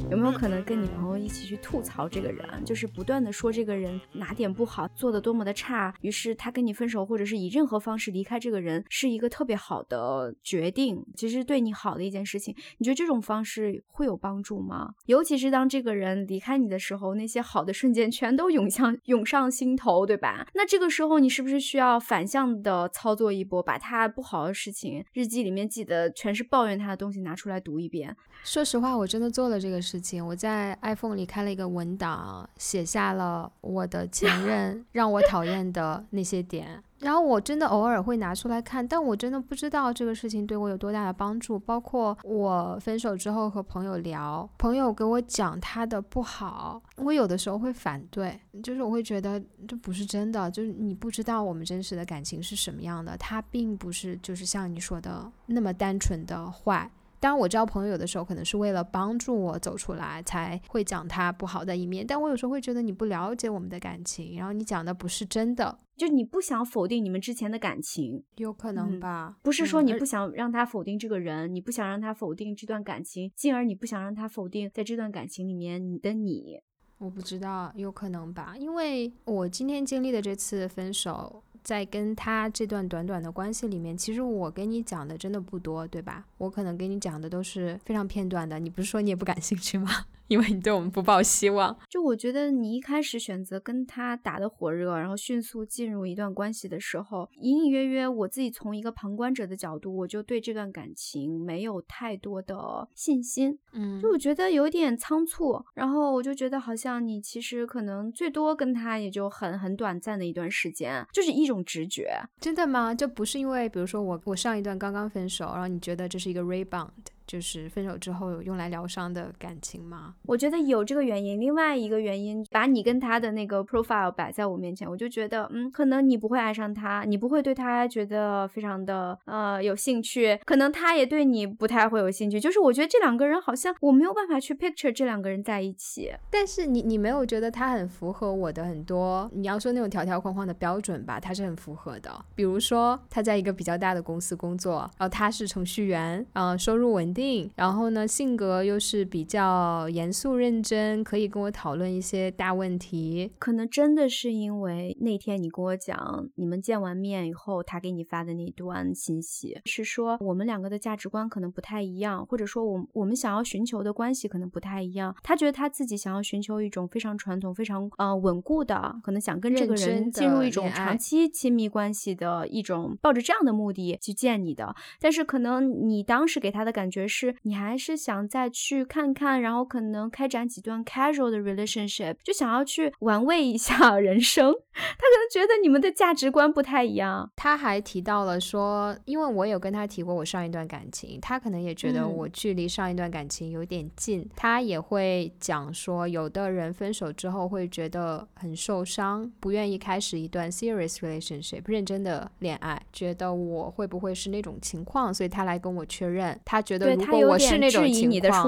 [SPEAKER 2] 有没有可能跟你朋友一起去吐槽这个人，就是不断的说这个人哪点不好，做的多么的差，于是他跟你分手，或者是以任何方式离开这个人，是一个特别好的决定，其实对你好的一件事情。你觉得这种方式会有帮助吗？尤其是当这个人离开你的时候，那些好的瞬间全都涌向涌上心头，对吧？那这个时候你是不是需要反向的操作一波，把他不好的事情，日记里面记得全是抱怨他的东西拿出来读一遍？
[SPEAKER 1] 说实话，我真的做了这个事情。我在 iPhone 里开了一个文档，写下了我的前 任让我讨厌的那些点。然后我真的偶尔会拿出来看，但我真的不知道这个事情对我有多大的帮助。包括我分手之后和朋友聊，朋友给我讲他的不好，我有的时候会反对，就是我会觉得这不是真的，就是你不知道我们真实的感情是什么样的，他并不是就是像你说的那么单纯的坏。当然，我知道朋友有的时候可能是为了帮助我走出来，才会讲他不好的一面。但我有时候会觉得你不了解我们的感情，然后你讲的不是真的，
[SPEAKER 2] 就你不想否定你们之前的感情，
[SPEAKER 1] 有可能吧？
[SPEAKER 2] 不是说你不想让他否定这个人，你不想让他否定这段感情，进而你不想让他否定在这段感情里面你的你。
[SPEAKER 1] 我不知道，有可能吧？因为我今天经历的这次分手。在跟他这段短短的关系里面，其实我跟你讲的真的不多，对吧？我可能跟你讲的都是非常片段的。你不是说你也不感兴趣吗？因为你对我们不抱希望。
[SPEAKER 2] 就我觉得你一开始选择跟他打得火热，然后迅速进入一段关系的时候，隐隐约约，我自己从一个旁观者的角度，我就对这段感情没有太多的信心。
[SPEAKER 1] 嗯，
[SPEAKER 2] 就我觉得有点仓促，然后我就觉得好像你其实可能最多跟他也就很很短暂的一段时间，就是一种直觉。
[SPEAKER 1] 真的吗？就不是因为，比如说我我上一段刚刚分手，然后你觉得这是一个 rebound？就是分手之后用来疗伤的感情吗？
[SPEAKER 2] 我觉得有这个原因。另外一个原因，把你跟他的那个 profile 摆在我面前，我就觉得，嗯，可能你不会爱上他，你不会对他觉得非常的呃有兴趣，可能他也对你不太会有兴趣。就是我觉得这两个人好像我没有办法去 picture 这两个人在一起。
[SPEAKER 1] 但是你你没有觉得他很符合我的很多你要说那种条条框框的标准吧？他是很符合的。比如说他在一个比较大的公司工作，然后他是程序员，嗯，收入稳。定，然后呢，性格又是比较严肃认真，可以跟我讨论一些大问题。
[SPEAKER 2] 可能真的是因为那天你跟我讲，你们见完面以后，他给你发的那段信息，是说我们两个的价值观可能不太一样，或者说我我们想要寻求的关系可能不太一样。他觉得他自己想要寻求一种非常传统、非常呃稳固的，可能想跟这个人进入一种长期亲密关系的一种，抱着这样的目的去见你的。但是可能你当时给他的感觉。是你还是想再去看看，然后可能开展几段 casual 的 relationship，就想要去玩味一下人生。他可能觉得你们的价值观不太一样。
[SPEAKER 1] 他还提到了说，因为我有跟他提过我上一段感情，他可能也觉得我距离上一段感情有点近。他也会讲说，有的人分手之后会觉得很受伤，不愿意开始一段 serious relationship 认真的恋爱，觉得我会不会是那种情况，所以他来跟我确认，他觉得。如果我是那种情
[SPEAKER 2] 况，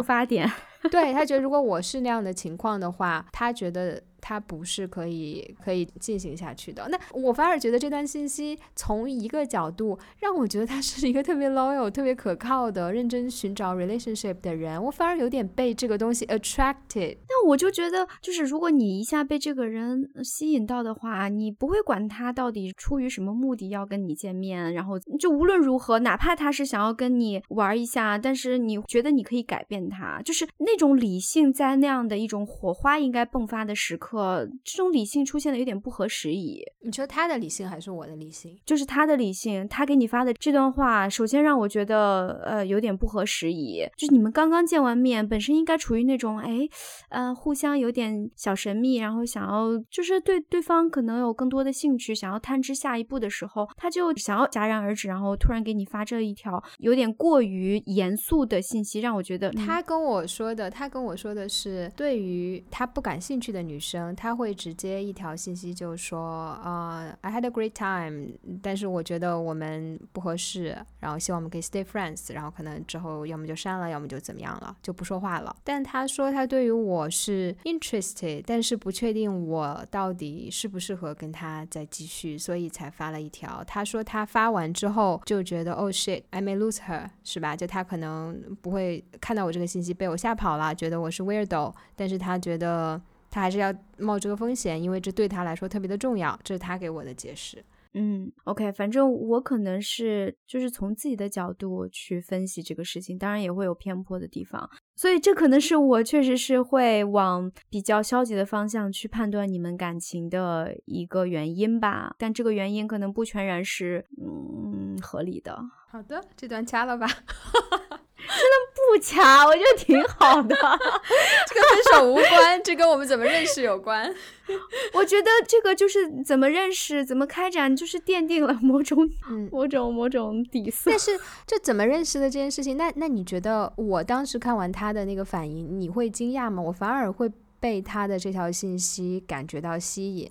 [SPEAKER 1] 对他觉得如果我是那样的情况的话，他觉得。他不是可以可以进行下去的。那我反而觉得这段信息从一个角度让我觉得他是一个特别 loyal、特别可靠的、认真寻找 relationship 的人。我反而有点被这个东西 attracted。
[SPEAKER 2] 那我就觉得，就是如果你一下被这个人吸引到的话，你不会管他到底出于什么目的要跟你见面，然后就无论如何，哪怕他是想要跟你玩一下，但是你觉得你可以改变他，就是那种理性在那样的一种火花应该迸发的时刻。呃，这种理性出现的有点不合时宜。
[SPEAKER 1] 你说他的理性还是我的理性？
[SPEAKER 2] 就是他的理性，他给你发的这段话，首先让我觉得呃有点不合时宜。就是你们刚刚见完面，本身应该处于那种哎，呃，互相有点小神秘，然后想要就是对对方可能有更多的兴趣，想要探知下一步的时候，他就想要戛然而止，然后突然给你发这一条有点过于严肃的信息，让我觉得
[SPEAKER 1] 他跟我说的，他跟我说的是对于他不感兴趣的女生。他会直接一条信息就说，呃，I had a great time，但是我觉得我们不合适，然后希望我们可以 stay friends，然后可能之后要么就删了，要么就怎么样了，就不说话了。但他说他对于我是 interested，但是不确定我到底适不适合跟他再继续，所以才发了一条。他说他发完之后就觉得，Oh shit，I may lose her，是吧？就他可能不会看到我这个信息被我吓跑了，觉得我是 weirdo，但是他觉得。他还是要冒这个风险，因为这对他来说特别的重要。这是他给我的解释。
[SPEAKER 2] 嗯，OK，反正我可能是就是从自己的角度去分析这个事情，当然也会有偏颇的地方。所以这可能是我确实是会往比较消极的方向去判断你们感情的一个原因吧。但这个原因可能不全然是嗯合理的。
[SPEAKER 1] 好的，这段掐了吧。
[SPEAKER 2] 真的不掐，我觉得挺好的。
[SPEAKER 1] 这跟分手无关，这跟我们怎么认识有关。
[SPEAKER 2] 我觉得这个就是怎么认识、怎么开展，就是奠定了某种、某种、某种底色。
[SPEAKER 1] 但是，这怎么认识的这件事情，那那你觉得我当时看完他的那个反应，你会惊讶吗？我反而会被他的这条信息感觉到吸引。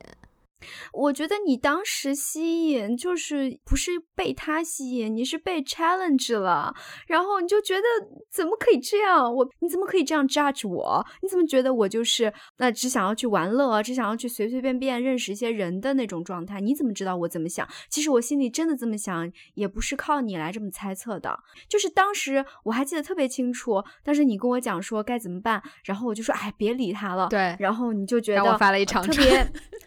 [SPEAKER 2] 我觉得你当时吸引就是不是被他吸引，你是被 challenge 了，然后你就觉得怎么可以这样？我你怎么可以这样 judge 我？你怎么觉得我就是那只想要去玩乐，只想要去随随便便认识一些人的那种状态？你怎么知道我怎么想？其实我心里真的这么想，也不是靠你来这么猜测的。就是当时我还记得特别清楚，当时你跟我讲说该怎么办，然后我就说哎别理他了。
[SPEAKER 1] 对，
[SPEAKER 2] 然后你就觉得
[SPEAKER 1] 我发了一长
[SPEAKER 2] 特别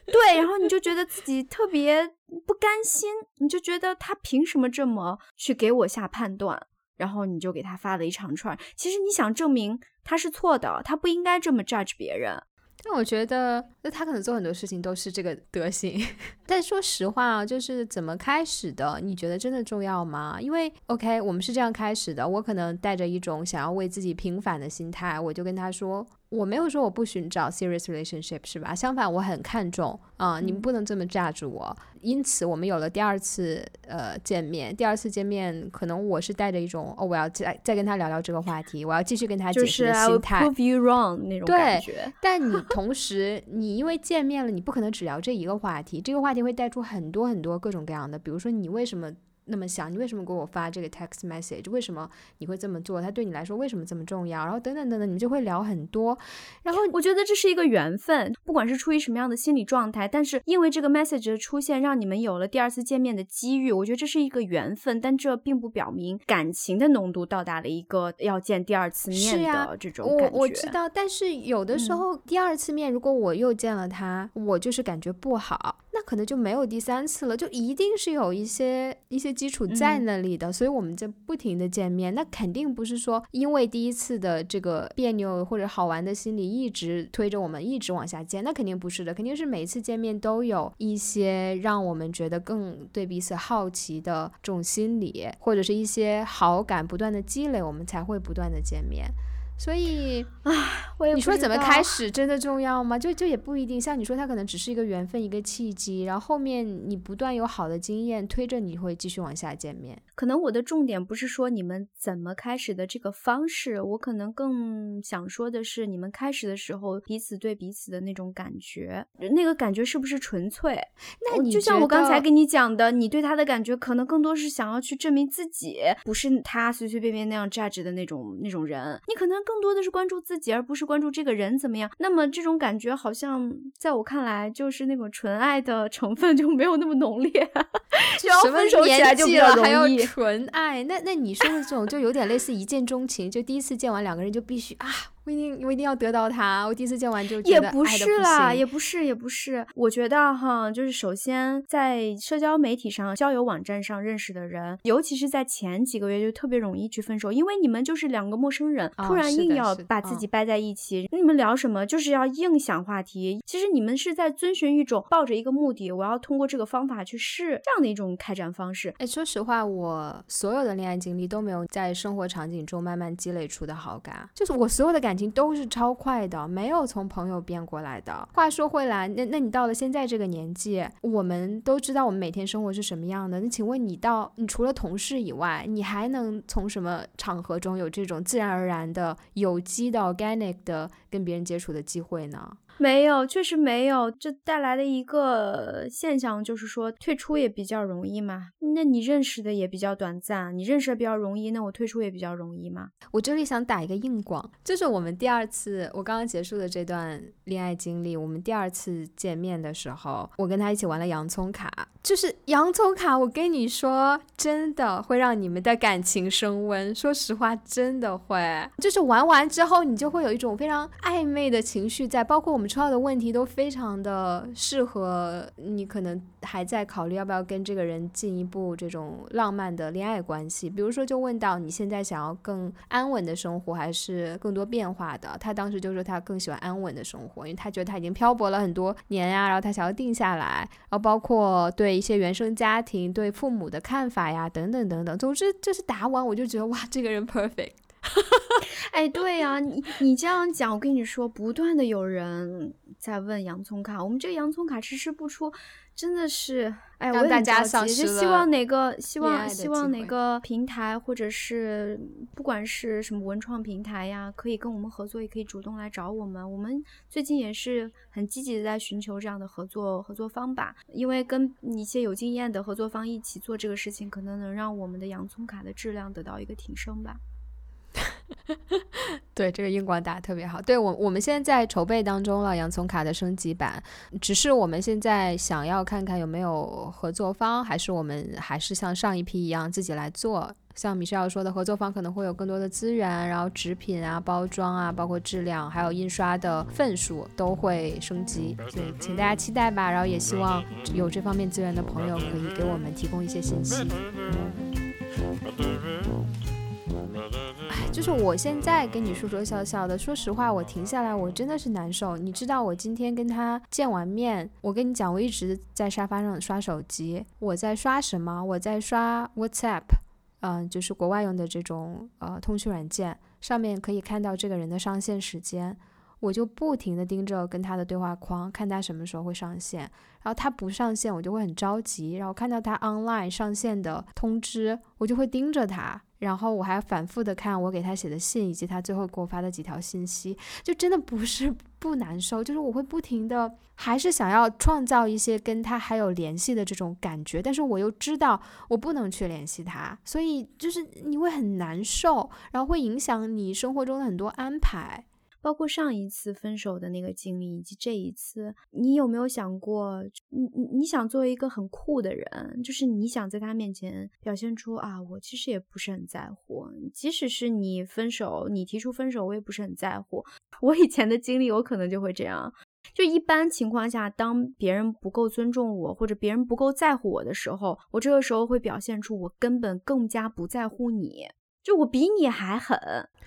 [SPEAKER 2] 对，然后你。你就觉得自己特别不甘心，你就觉得他凭什么这么去给我下判断？然后你就给他发了一长串。其实你想证明他是错的，他不应该这么 judge 别人。
[SPEAKER 1] 但我觉得，那他可能做很多事情都是这个德行。但说实话啊，就是怎么开始的？你觉得真的重要吗？因为 OK，我们是这样开始的。我可能带着一种想要为自己平反的心态，我就跟他说。我没有说我不寻找 serious relationship 是吧？相反，我很看重啊，你们不能这么架住我。因此，我们有了第二次呃见面。第二次见面，可能我是带着一种哦，我要再再跟他聊聊这个话题，我要继续跟他解释的心态。
[SPEAKER 2] prove you wrong 那种感觉。
[SPEAKER 1] 但你同时，你因为见面了，你不可能只聊这一个话题，这个话题会带出很多很多各种各样的，比如说你为什么。那么想，你为什么给我发这个 text message？为什么你会这么做？他对你来说为什么这么重要？然后等等等等，你们就会聊很多。然后
[SPEAKER 2] 我觉得这是一个缘分，不管是出于什么样的心理状态，但是因为这个 message 的出现，让你们有了第二次见面的机遇。我觉得这是一个缘分，但这并不表明感情的浓度到达了一个要见第二次面的这种
[SPEAKER 1] 感觉。我我知道，但是有的时候第二次面，如果我又见了他，我就是感觉不好。那可能就没有第三次了，就一定是有一些一些基础在那里的，所以我们就不停的见面，那肯定不是说因为第一次的这个别扭或者好玩的心理一直推着我们一直往下见，那肯定不是的，肯定是每一次见面都有一些让我们觉得更对彼此好奇的这种心理，或者是一些好感不断的积累，我们才会不断的见面。所以
[SPEAKER 2] 啊，
[SPEAKER 1] 你说怎么开始真的重要吗？就就也不一定。像你说，它可能只是一个缘分，一个契机，然后后面你不断有好的经验推着你会继续往下见面。
[SPEAKER 2] 可能我的重点不是说你们怎么开始的这个方式，我可能更想说的是你们开始的时候彼此对彼此的那种感觉，那个感觉是不是纯粹？
[SPEAKER 1] 那你
[SPEAKER 2] 就像我刚才跟你讲的，你对他的感觉可能更多是想要去证明自己，不是他随随便便那样 judge 的那种那种人，你可能。更多的是关注自己，而不是关注这个人怎么样。那么这种感觉好像在我看来，就是那种纯爱的成分就没有那么浓烈。只要分手起来就比较容易。
[SPEAKER 1] 纯爱，那那你说的这种就有点类似一见钟情，就第一次见完两个人就必须啊。不一定，我一定要得到他。我第一次见完就
[SPEAKER 2] 也不是啦，也不是，也不是。我觉得哈，就是首先在社交媒体上、交友网站上认识的人，尤其是在前几个月就特别容易去分手，因为你们就是两个陌生人，突然硬要把自己掰在一起，你们聊什么就是要硬想话题。其实你们是在遵循一种抱着一个目的，我要通过这个方法去试这样的一种开展方式。
[SPEAKER 1] 哎，说实话，我所有的恋爱经历都没有在生活场景中慢慢积累出的好感，就是我所有的感。情都是超快的，没有从朋友变过来的。话说回来，那那你到了现在这个年纪，我们都知道我们每天生活是什么样的。那请问你到你除了同事以外，你还能从什么场合中有这种自然而然的有机的 organic 的跟别人接触的机会呢？
[SPEAKER 2] 没有，确实没有。这带来的一个现象就是说，退出也比较容易嘛。那你认识的也比较短暂，你认识的比较容易，那我退出也比较容易嘛。
[SPEAKER 1] 我这里想打一个硬广，就是我们第二次我刚刚结束的这段恋爱经历，我们第二次见面的时候，我跟他一起玩了洋葱卡。就是洋葱卡，我跟你说，真的会让你们的感情升温。说实话，真的会。就是玩完之后，你就会有一种非常暧昧的情绪在，包括我们抽到的问题都非常的适合你，可能还在考虑要不要跟这个人进一步这种浪漫的恋爱关系。比如说，就问到你现在想要更安稳的生活，还是更多变化的？他当时就说他更喜欢安稳的生活，因为他觉得他已经漂泊了很多年呀，然后他想要定下来，然后包括对。一些原生家庭对父母的看法呀，等等等等。总之，就是答完我就觉得哇，这个人 perfect。
[SPEAKER 2] 哎，对呀，你你这样讲，我跟你说，不断的有人在问洋葱卡，我们这个洋葱卡迟迟不出。真的是，哎，我
[SPEAKER 1] 大家
[SPEAKER 2] 着急，就希望哪个，希望希望哪个平台，或者是不管是什么文创平台呀，可以跟我们合作，也可以主动来找我们。我们最近也是很积极的在寻求这样的合作合作方吧，因为跟一些有经验的合作方一起做这个事情，可能能让我们的洋葱卡的质量得到一个提升吧。
[SPEAKER 1] 对，这个硬广打得特别好。对我，我们现在在筹备当中了，洋葱卡的升级版。只是我们现在想要看看有没有合作方，还是我们还是像上一批一样自己来做。像米歇尔说的，合作方可能会有更多的资源，然后纸品啊、包装啊，包括质量，还有印刷的份数都会升级。所以，请大家期待吧。然后也希望有这方面资源的朋友可以给我们提供一些信息。就是我现在跟你说说笑笑的，说实话，我停下来我真的是难受。你知道，我今天跟他见完面，我跟你讲，我一直在沙发上刷手机。我在刷什么？我在刷 WhatsApp，嗯，就是国外用的这种呃通讯软件，上面可以看到这个人的上线时间。我就不停的盯着跟他的对话框，看他什么时候会上线。然后他不上线，我就会很着急。然后看到他 online 上线的通知，我就会盯着他。然后我还反复的看我给他写的信，以及他最后给我发的几条信息，就真的不是不难受，就是我会不停的，还是想要创造一些跟他还有联系的这种感觉，但是我又知道我不能去联系他，所以就是你会很难受，然后会影响你生活中的很多安排。
[SPEAKER 2] 包括上一次分手的那个经历，以及这一次，你有没有想过，你你你想做一个很酷的人，就是你想在他面前表现出啊，我其实也不是很在乎，即使是你分手，你提出分手，我也不是很在乎。我以前的经历，我可能就会这样，就一般情况下，当别人不够尊重我，或者别人不够在乎我的时候，我这个时候会表现出我根本更加不在乎你。就我比你还狠，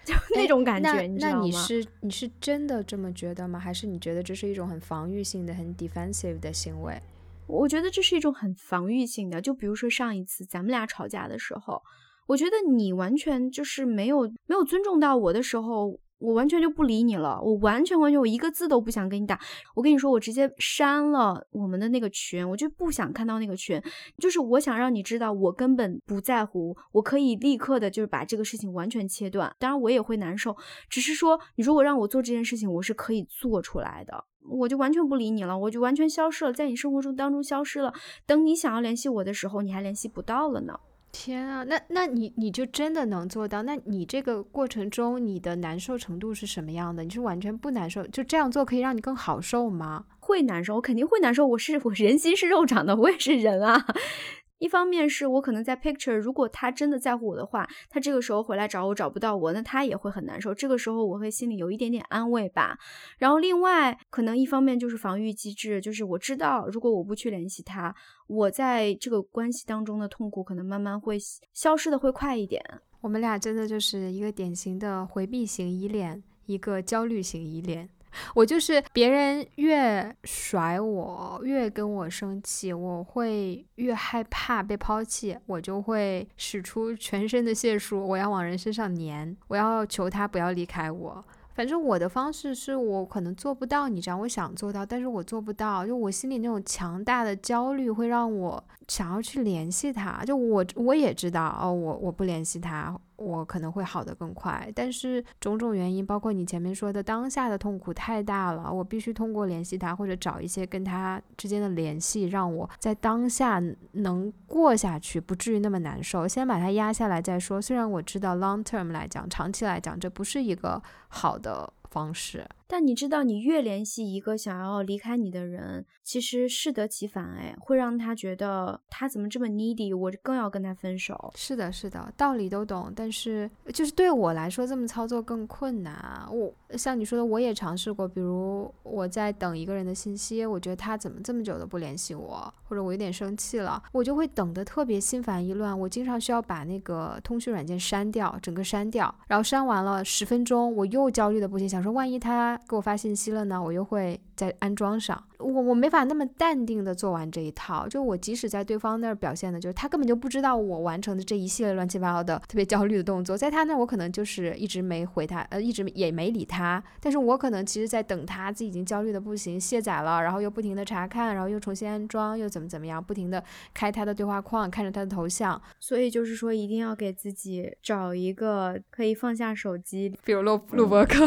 [SPEAKER 2] 就那种感觉，你知道吗？
[SPEAKER 1] 那你是你是真的这么觉得吗？还是你觉得这是一种很防御性的、很 defensive 的行为？
[SPEAKER 2] 我觉得这是一种很防御性的。就比如说上一次咱们俩吵架的时候，我觉得你完全就是没有没有尊重到我的时候。我完全就不理你了，我完全完全我一个字都不想跟你打。我跟你说，我直接删了我们的那个群，我就不想看到那个群。就是我想让你知道，我根本不在乎，我可以立刻的就是把这个事情完全切断。当然我也会难受，只是说你如果让我做这件事情，我是可以做出来的。我就完全不理你了，我就完全消失了，在你生活中当中消失了。等你想要联系我的时候，你还联系不到了呢。
[SPEAKER 1] 天啊，那那你你就真的能做到？那你这个过程中你的难受程度是什么样的？你是完全不难受？就这样做可以让你更好受吗？
[SPEAKER 2] 会难受，我肯定会难受。我是我人心是肉长的，我也是人啊。一方面是我可能在 picture，如果他真的在乎我的话，他这个时候回来找我找不到我，那他也会很难受。这个时候我会心里有一点点安慰吧。然后另外可能一方面就是防御机制，就是我知道如果我不去联系他，我在这个关系当中的痛苦可能慢慢会消失的会快一点。
[SPEAKER 1] 我们俩真的就是一个典型的回避型依恋，一个焦虑型依恋。我就是别人越甩我，越跟我生气，我会越害怕被抛弃，我就会使出全身的解数，我要往人身上粘，我要求他不要离开我。反正我的方式是我可能做不到你这样，我想做到，但是我做不到。就我心里那种强大的焦虑会让我想要去联系他。就我我也知道哦，我我不联系他。我可能会好得更快，但是种种原因，包括你前面说的当下的痛苦太大了，我必须通过联系他或者找一些跟他之间的联系，让我在当下能过下去，不至于那么难受。先把它压下来再说。虽然我知道 long term 来讲，长期来讲，这不是一个好的方式。
[SPEAKER 2] 但你知道，你越联系一个想要离开你的人，其实适得其反，哎，会让他觉得他怎么这么 needy，我更要跟他分手。
[SPEAKER 1] 是的，是的，道理都懂，但是就是对我来说，这么操作更困难。我像你说的，我也尝试过，比如我在等一个人的信息，我觉得他怎么这么久都不联系我，或者我有点生气了，我就会等得特别心烦意乱。我经常需要把那个通讯软件删掉，整个删掉，然后删完了十分钟，我又焦虑的不行，想说万一他。给我发信息了呢，我又会再安装上。我我没法那么淡定的做完这一套，就我即使在对方那儿表现的，就是他根本就不知道我完成的这一系列乱七八糟的特别焦虑的动作，在他那儿我可能就是一直没回他，呃，一直也没理他。但是我可能其实在等他，自己已经焦虑的不行，卸载了，然后又不停的查看，然后又重新安装，又怎么怎么样，不停的开他的对话框，看着他的头像。
[SPEAKER 2] 所以就是说，一定要给自己找一个可以放下手机，
[SPEAKER 1] 比如录录播课，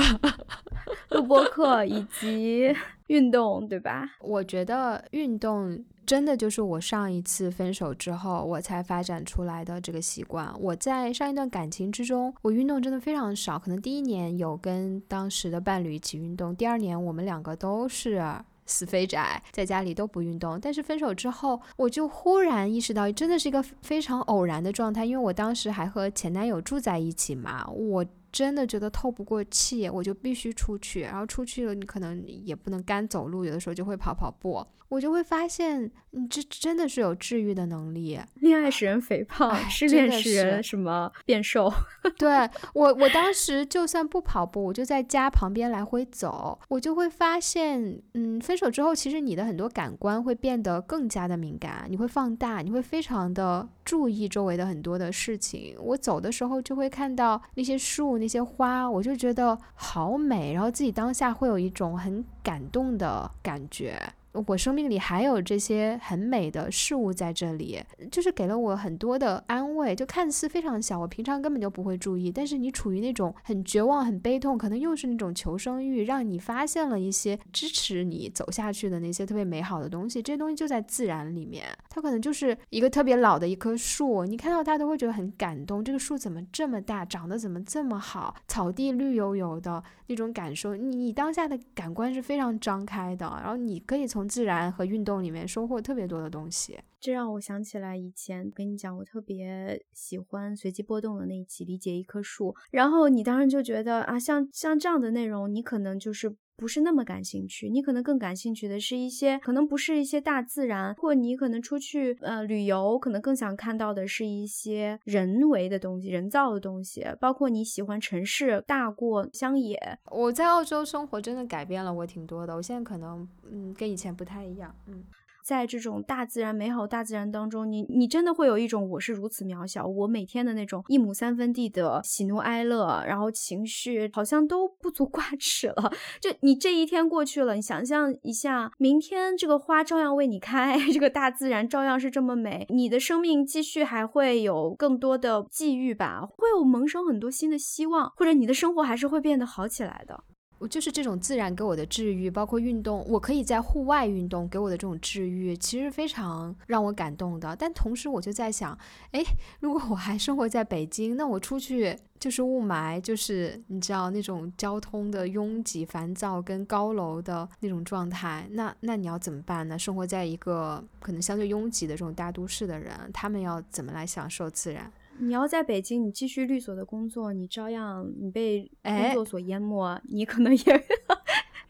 [SPEAKER 2] 录播课以及。运动对吧？
[SPEAKER 1] 我觉得运动真的就是我上一次分手之后，我才发展出来的这个习惯。我在上一段感情之中，我运动真的非常少。可能第一年有跟当时的伴侣一起运动，第二年我们两个都是死肥宅，在家里都不运动。但是分手之后，我就忽然意识到，真的是一个非常偶然的状态。因为我当时还和前男友住在一起嘛，我。真的觉得透不过气，我就必须出去。然后出去了，你可能也不能干走路，有的时候就会跑跑步。我就会发现，你这真的是有治愈的能力。
[SPEAKER 2] 恋爱使人肥胖，失恋使人什么变瘦？
[SPEAKER 1] 对我，我当时就算不跑步，我就在家旁边来回走，我就会发现，嗯，分手之后，其实你的很多感官会变得更加的敏感，你会放大，你会非常的注意周围的很多的事情。我走的时候就会看到那些树、那些花，我就觉得好美，然后自己当下会有一种很感动的感觉。我生命里还有这些很美的事物在这里，就是给了我很多的安慰。就看似非常小，我平常根本就不会注意。但是你处于那种很绝望、很悲痛，可能又是那种求生欲，让你发现了一些支持你走下去的那些特别美好的东西。这些东西就在自然里面，它可能就是一个特别老的一棵树，你看到它都会觉得很感动。这个树怎么这么大，长得怎么这么好？草地绿油油的那种感受，你你当下的感官是非常张开的，然后你可以从。自然和运动里面收获特别多的东西，
[SPEAKER 2] 这让我想起来以前跟你讲，我特别喜欢随机波动的那一期理解一棵树，然后你当时就觉得啊，像像这样的内容，你可能就是不是那么感兴趣，你可能更感兴趣的是一些可能不是一些大自然，或你可能出去呃旅游，可能更想看到的是一些人为的东西、人造的东西，包括你喜欢城市大过乡野。
[SPEAKER 1] 我在澳洲生活真的改变了我挺多的，我现在可能。嗯，跟以前不太一样。嗯，
[SPEAKER 2] 在这种大自然、美好大自然当中，你你真的会有一种我是如此渺小，我每天的那种一亩三分地的喜怒哀乐，然后情绪好像都不足挂齿了。就你这一天过去了，你想象一下，明天这个花照样为你开，这个大自然照样是这么美，你的生命继续还会有更多的际遇吧，会有萌生很多新的希望，或者你的生活还是会变得好起来的。
[SPEAKER 1] 我就是这种自然给我的治愈，包括运动，我可以在户外运动给我的这种治愈，其实非常让我感动的。但同时，我就在想，哎，如果我还生活在北京，那我出去就是雾霾，就是你知道那种交通的拥挤、烦躁跟高楼的那种状态，那那你要怎么办呢？生活在一个可能相对拥挤的这种大都市的人，他们要怎么来享受自然？
[SPEAKER 2] 你要在北京，你继续律所的工作，你照样你被工作所淹没，你可能也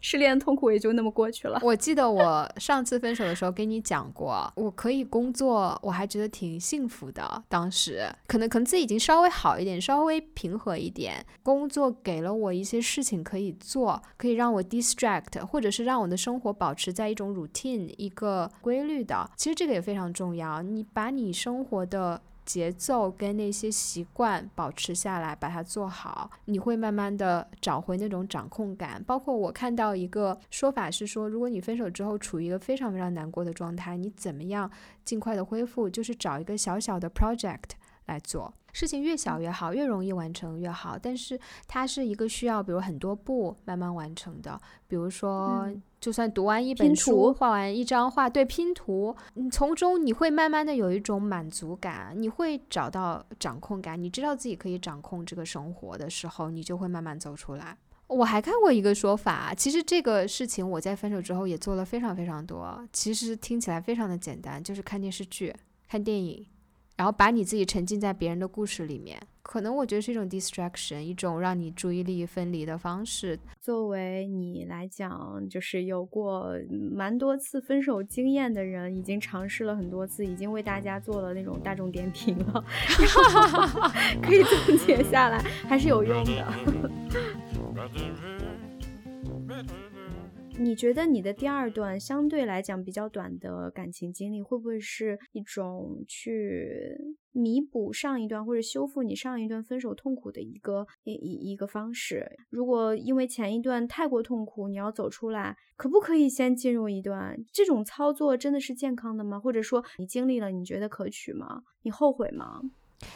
[SPEAKER 2] 失恋痛苦也就那么过去了。
[SPEAKER 1] 我记得我上次分手的时候跟你讲过，我可以工作，我还觉得挺幸福的。当时可能可能自己已经稍微好一点，稍微平和一点，工作给了我一些事情可以做，可以让我 distract，或者是让我的生活保持在一种 routine 一个规律的。其实这个也非常重要，你把你生活的。节奏跟那些习惯保持下来，把它做好，你会慢慢的找回那种掌控感。包括我看到一个说法是说，如果你分手之后处于一个非常非常难过的状态，你怎么样尽快的恢复？就是找一个小小的 project 来做。事情越小越好，越容易完成越好。但是它是一个需要，比如很多步慢慢完成的。比如说，就算读完一本书，画完一张画，对拼图，你从中你会慢慢的有一种满足感，你会找到掌控感。你知道自己可以掌控这个生活的时候，你就会慢慢走出来。我还看过一个说法，其实这个事情我在分手之后也做了非常非常多。其实听起来非常的简单，就是看电视剧、看电影。然后把你自己沉浸在别人的故事里面，可能我觉得是一种 distraction，一种让你注意力分离的方式。
[SPEAKER 2] 作为你来讲，就是有过蛮多次分手经验的人，已经尝试了很多次，已经为大家做了那种大众点评了，可以总结下来，还是有用的。你觉得你的第二段相对来讲比较短的感情经历，会不会是一种去弥补上一段或者修复你上一段分手痛苦的一个一一一个方式？如果因为前一段太过痛苦，你要走出来，可不可以先进入一段？这种操作真的是健康的吗？或者说你经历了，你觉得可取吗？你后悔吗？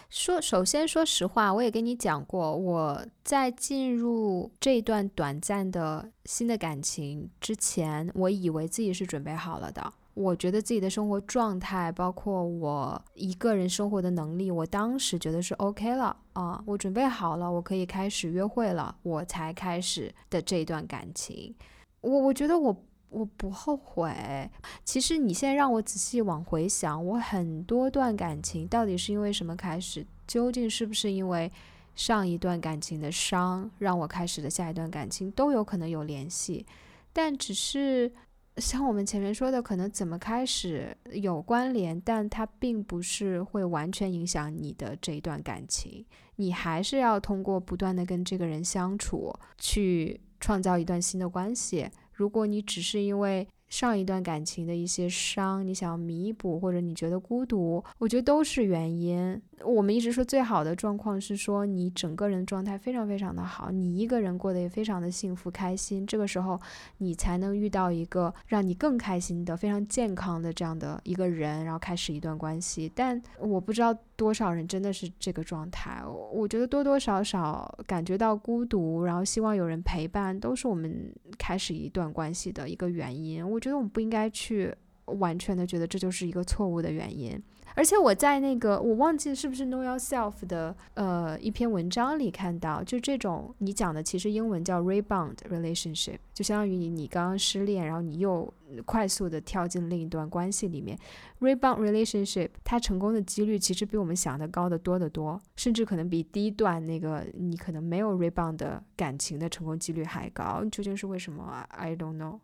[SPEAKER 1] 说，首先说实话，我也跟你讲过，我在进入这段短暂的新的感情之前，我以为自己是准备好了的。我觉得自己的生活状态，包括我一个人生活的能力，我当时觉得是 OK 了啊，我准备好了，我可以开始约会了，我才开始的这段感情。我我觉得我我不后悔。其实你现在让我仔细往回想，我很多段感情到底是因为什么开始？究竟是不是因为上一段感情的伤让我开始的下一段感情都有可能有联系？但只是像我们前面说的，可能怎么开始有关联，但它并不是会完全影响你的这一段感情。你还是要通过不断的跟这个人相处，去创造一段新的关系。如果你只是因为上一段感情的一些伤，你想要弥补，或者你觉得孤独，我觉得都是原因。我们一直说最好的状况是说你整个人状态非常非常的好，你一个人过得也非常的幸福开心，这个时候你才能遇到一个让你更开心的、非常健康的这样的一个人，然后开始一段关系。但我不知道多少人真的是这个状态，我觉得多多少少感觉到孤独，然后希望有人陪伴，都是我们开始一段关系的一个原因。我觉得我们不应该去完全的觉得这就是一个错误的原因。而且我在那个我忘记是不是 Know Yourself 的呃一篇文章里看到，就这种你讲的其实英文叫 rebound relationship，就相当于你你刚刚失恋，然后你又快速的跳进另一段关系里面，rebound relationship 它成功的几率其实比我们想的高得多得多，甚至可能比第一段那个你可能没有 rebound 的感情的成功几率还高。究竟是为什么？I don't know。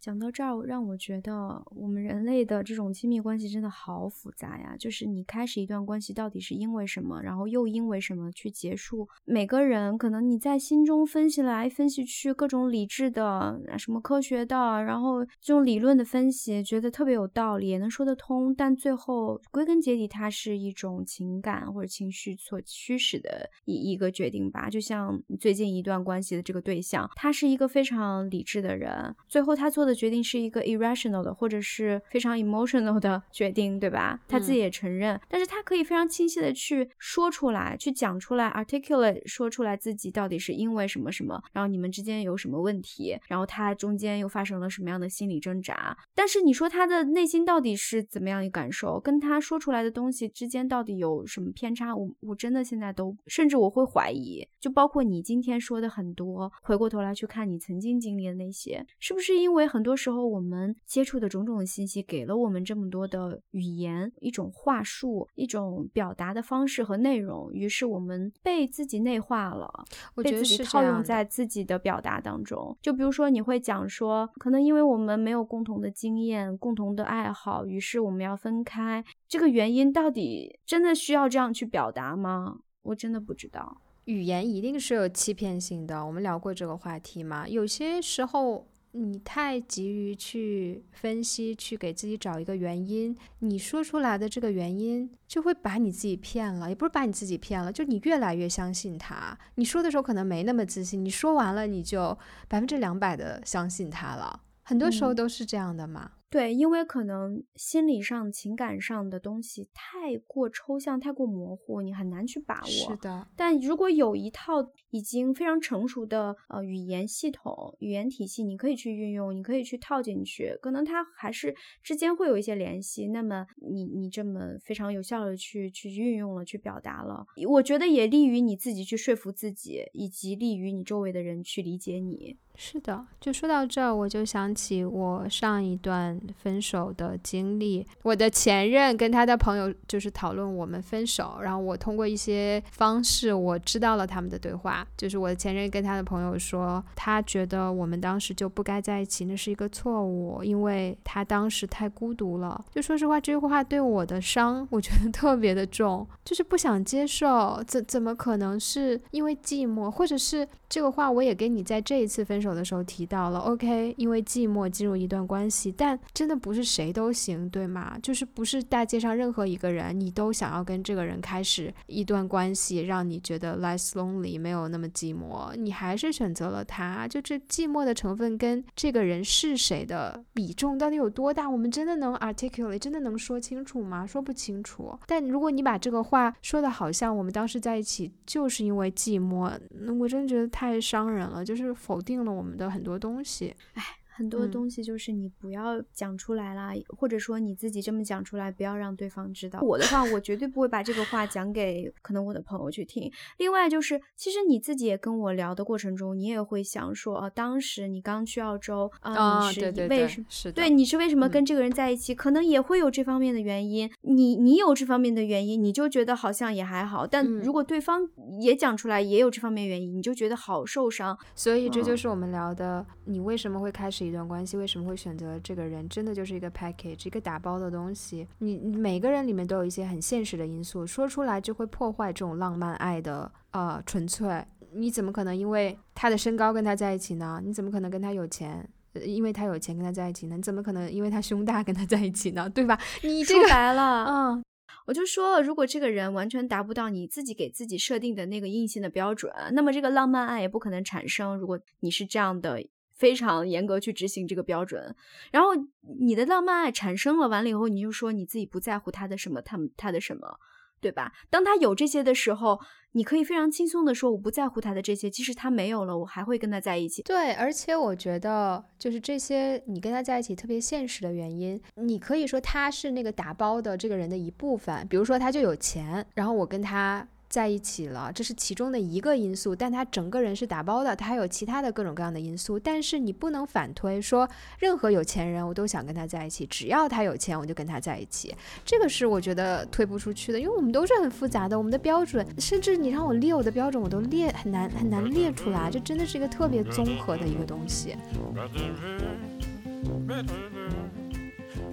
[SPEAKER 2] 讲到这儿，让我觉得我们人类的这种亲密关系真的好复杂呀。就是你开始一段关系到底是因为什么，然后又因为什么去结束？每个人可能你在心中分析来分析去，各种理智的、什么科学的，然后这种理论的分析，觉得特别有道理，也能说得通。但最后归根结底，它是一种情感或者情绪所驱使的一一个决定吧。就像最近一段关系的这个对象，他是一个非常理智的人，最后他做。的决定是一个 irrational 的，或者是非常 emotional 的决定，对吧？他自己也承认，但是他可以非常清晰的去说出来，去讲出来，articulate 说出来自己到底是因为什么什么，然后你们之间有什么问题，然后他中间又发生了什么样的心理挣扎。但是你说他的内心到底是怎么样一感受，跟他说出来的东西之间到底有什么偏差？我我真的现在都，甚至我会怀疑，就包括你今天说的很多，回过头来去看你曾经经历的那些，是不是因为很。很多时候，我们接触的种种信息给了我们这么多的语言，一种话术，一种表达的方式和内容，于是我们被自己内化了，被自己套用在自己的表达当中。就比如说，你会讲说，可能因为我们没有共同的经验、共同的爱好，于是我们要分开。这个原因到底真的需要这样去表达吗？我真的不知道。
[SPEAKER 1] 语言一定是有欺骗性的，我们聊过这个话题嘛？有些时候。你太急于去分析，去给自己找一个原因，你说出来的这个原因就会把你自己骗了，也不是把你自己骗了，就你越来越相信他。你说的时候可能没那么自信，你说完了你就百分之两百的相信他了。很多时候都是这样的嘛。
[SPEAKER 2] 对，因为可能心理上、情感上的东西太过抽象、太过模糊，你很难去把握。
[SPEAKER 1] 是的。
[SPEAKER 2] 但如果有一套已经非常成熟的呃语言系统、语言体系，你可以去运用，你可以去套进去，可能它还是之间会有一些联系。那么你你这么非常有效的去去运用了、去表达了，我觉得也利于你自己去说服自己，以及利于你周围的人去理解你。
[SPEAKER 1] 是的，就说到这儿，我就想起我上一段分手的经历。我的前任跟他的朋友就是讨论我们分手，然后我通过一些方式，我知道了他们的对话。就是我的前任跟他的朋友说，他觉得我们当时就不该在一起，那是一个错误，因为他当时太孤独了。就说实话，这句话对我的伤，我觉得特别的重，就是不想接受。怎怎么可能是因为寂寞，或者是这个话，我也跟你在这一次分手。的时候提到了，OK，因为寂寞进入一段关系，但真的不是谁都行，对吗？就是不是大街上任何一个人，你都想要跟这个人开始一段关系，让你觉得 less lonely，没有那么寂寞，你还是选择了他。就这寂寞的成分跟这个人是谁的比重到底有多大？我们真的能 articulate，真的能说清楚吗？说不清楚。但如果你把这个话说的好像我们当时在一起就是因为寂寞，那我真的觉得太伤人了，就是否定了。我们的很多东西，
[SPEAKER 2] 哎，很多东西就是你不要讲出来啦，或者说你自己这么讲出来，不要让对方知道。我的话，我绝对不会把这个话讲给可能我的朋友去听。另外就是，其实你自己也跟我聊的过程中，你也会想说，哦，当时你刚去澳洲啊，你是为什么？对，你是为什么跟这个人在一起？可能也会有这方面的原因。你你有这方面的原因，你就觉得好像也还好。但如果对方也讲出来，也有这方面原因，你就觉得好受伤。
[SPEAKER 1] 所以这就是我们聊的，你为什么会开始一段关系？为什么会选择这个人？真的就是一个 package，一个打包的东西。你每个人里面都有一些很现实的因素，说出来就会破坏这种浪漫爱的呃纯粹。你怎么可能因为他的身高跟他在一起呢？你怎么可能跟他有钱？因为他有钱跟他在一起呢？你怎么可能因为他胸大跟他在一起呢？对吧？你
[SPEAKER 2] 说白了，嗯。我就说，如果这个人完全达不到你自己给自己设定的那个硬性的标准，那么这个浪漫爱也不可能产生。如果你是这样的，非常严格去执行这个标准，然后你的浪漫爱产生了，完了以后你就说你自己不在乎他的什么，他他的什么。对吧？当他有这些的时候，你可以非常轻松的说，我不在乎他的这些。即使他没有了，我还会跟他在一起。
[SPEAKER 1] 对，而且我觉得，就是这些你跟他在一起特别现实的原因，你可以说他是那个打包的这个人的一部分。比如说，他就有钱，然后我跟他。在一起了，这是其中的一个因素，但他整个人是打包的，他还有其他的各种各样的因素。但是你不能反推说，任何有钱人我都想跟他在一起，只要他有钱我就跟他在一起，这个是我觉得推不出去的，因为我们都是很复杂的，我们的标准，甚至你让我列我的标准，我都列很难很难列出来，这真的是一个特别综合的一个东西。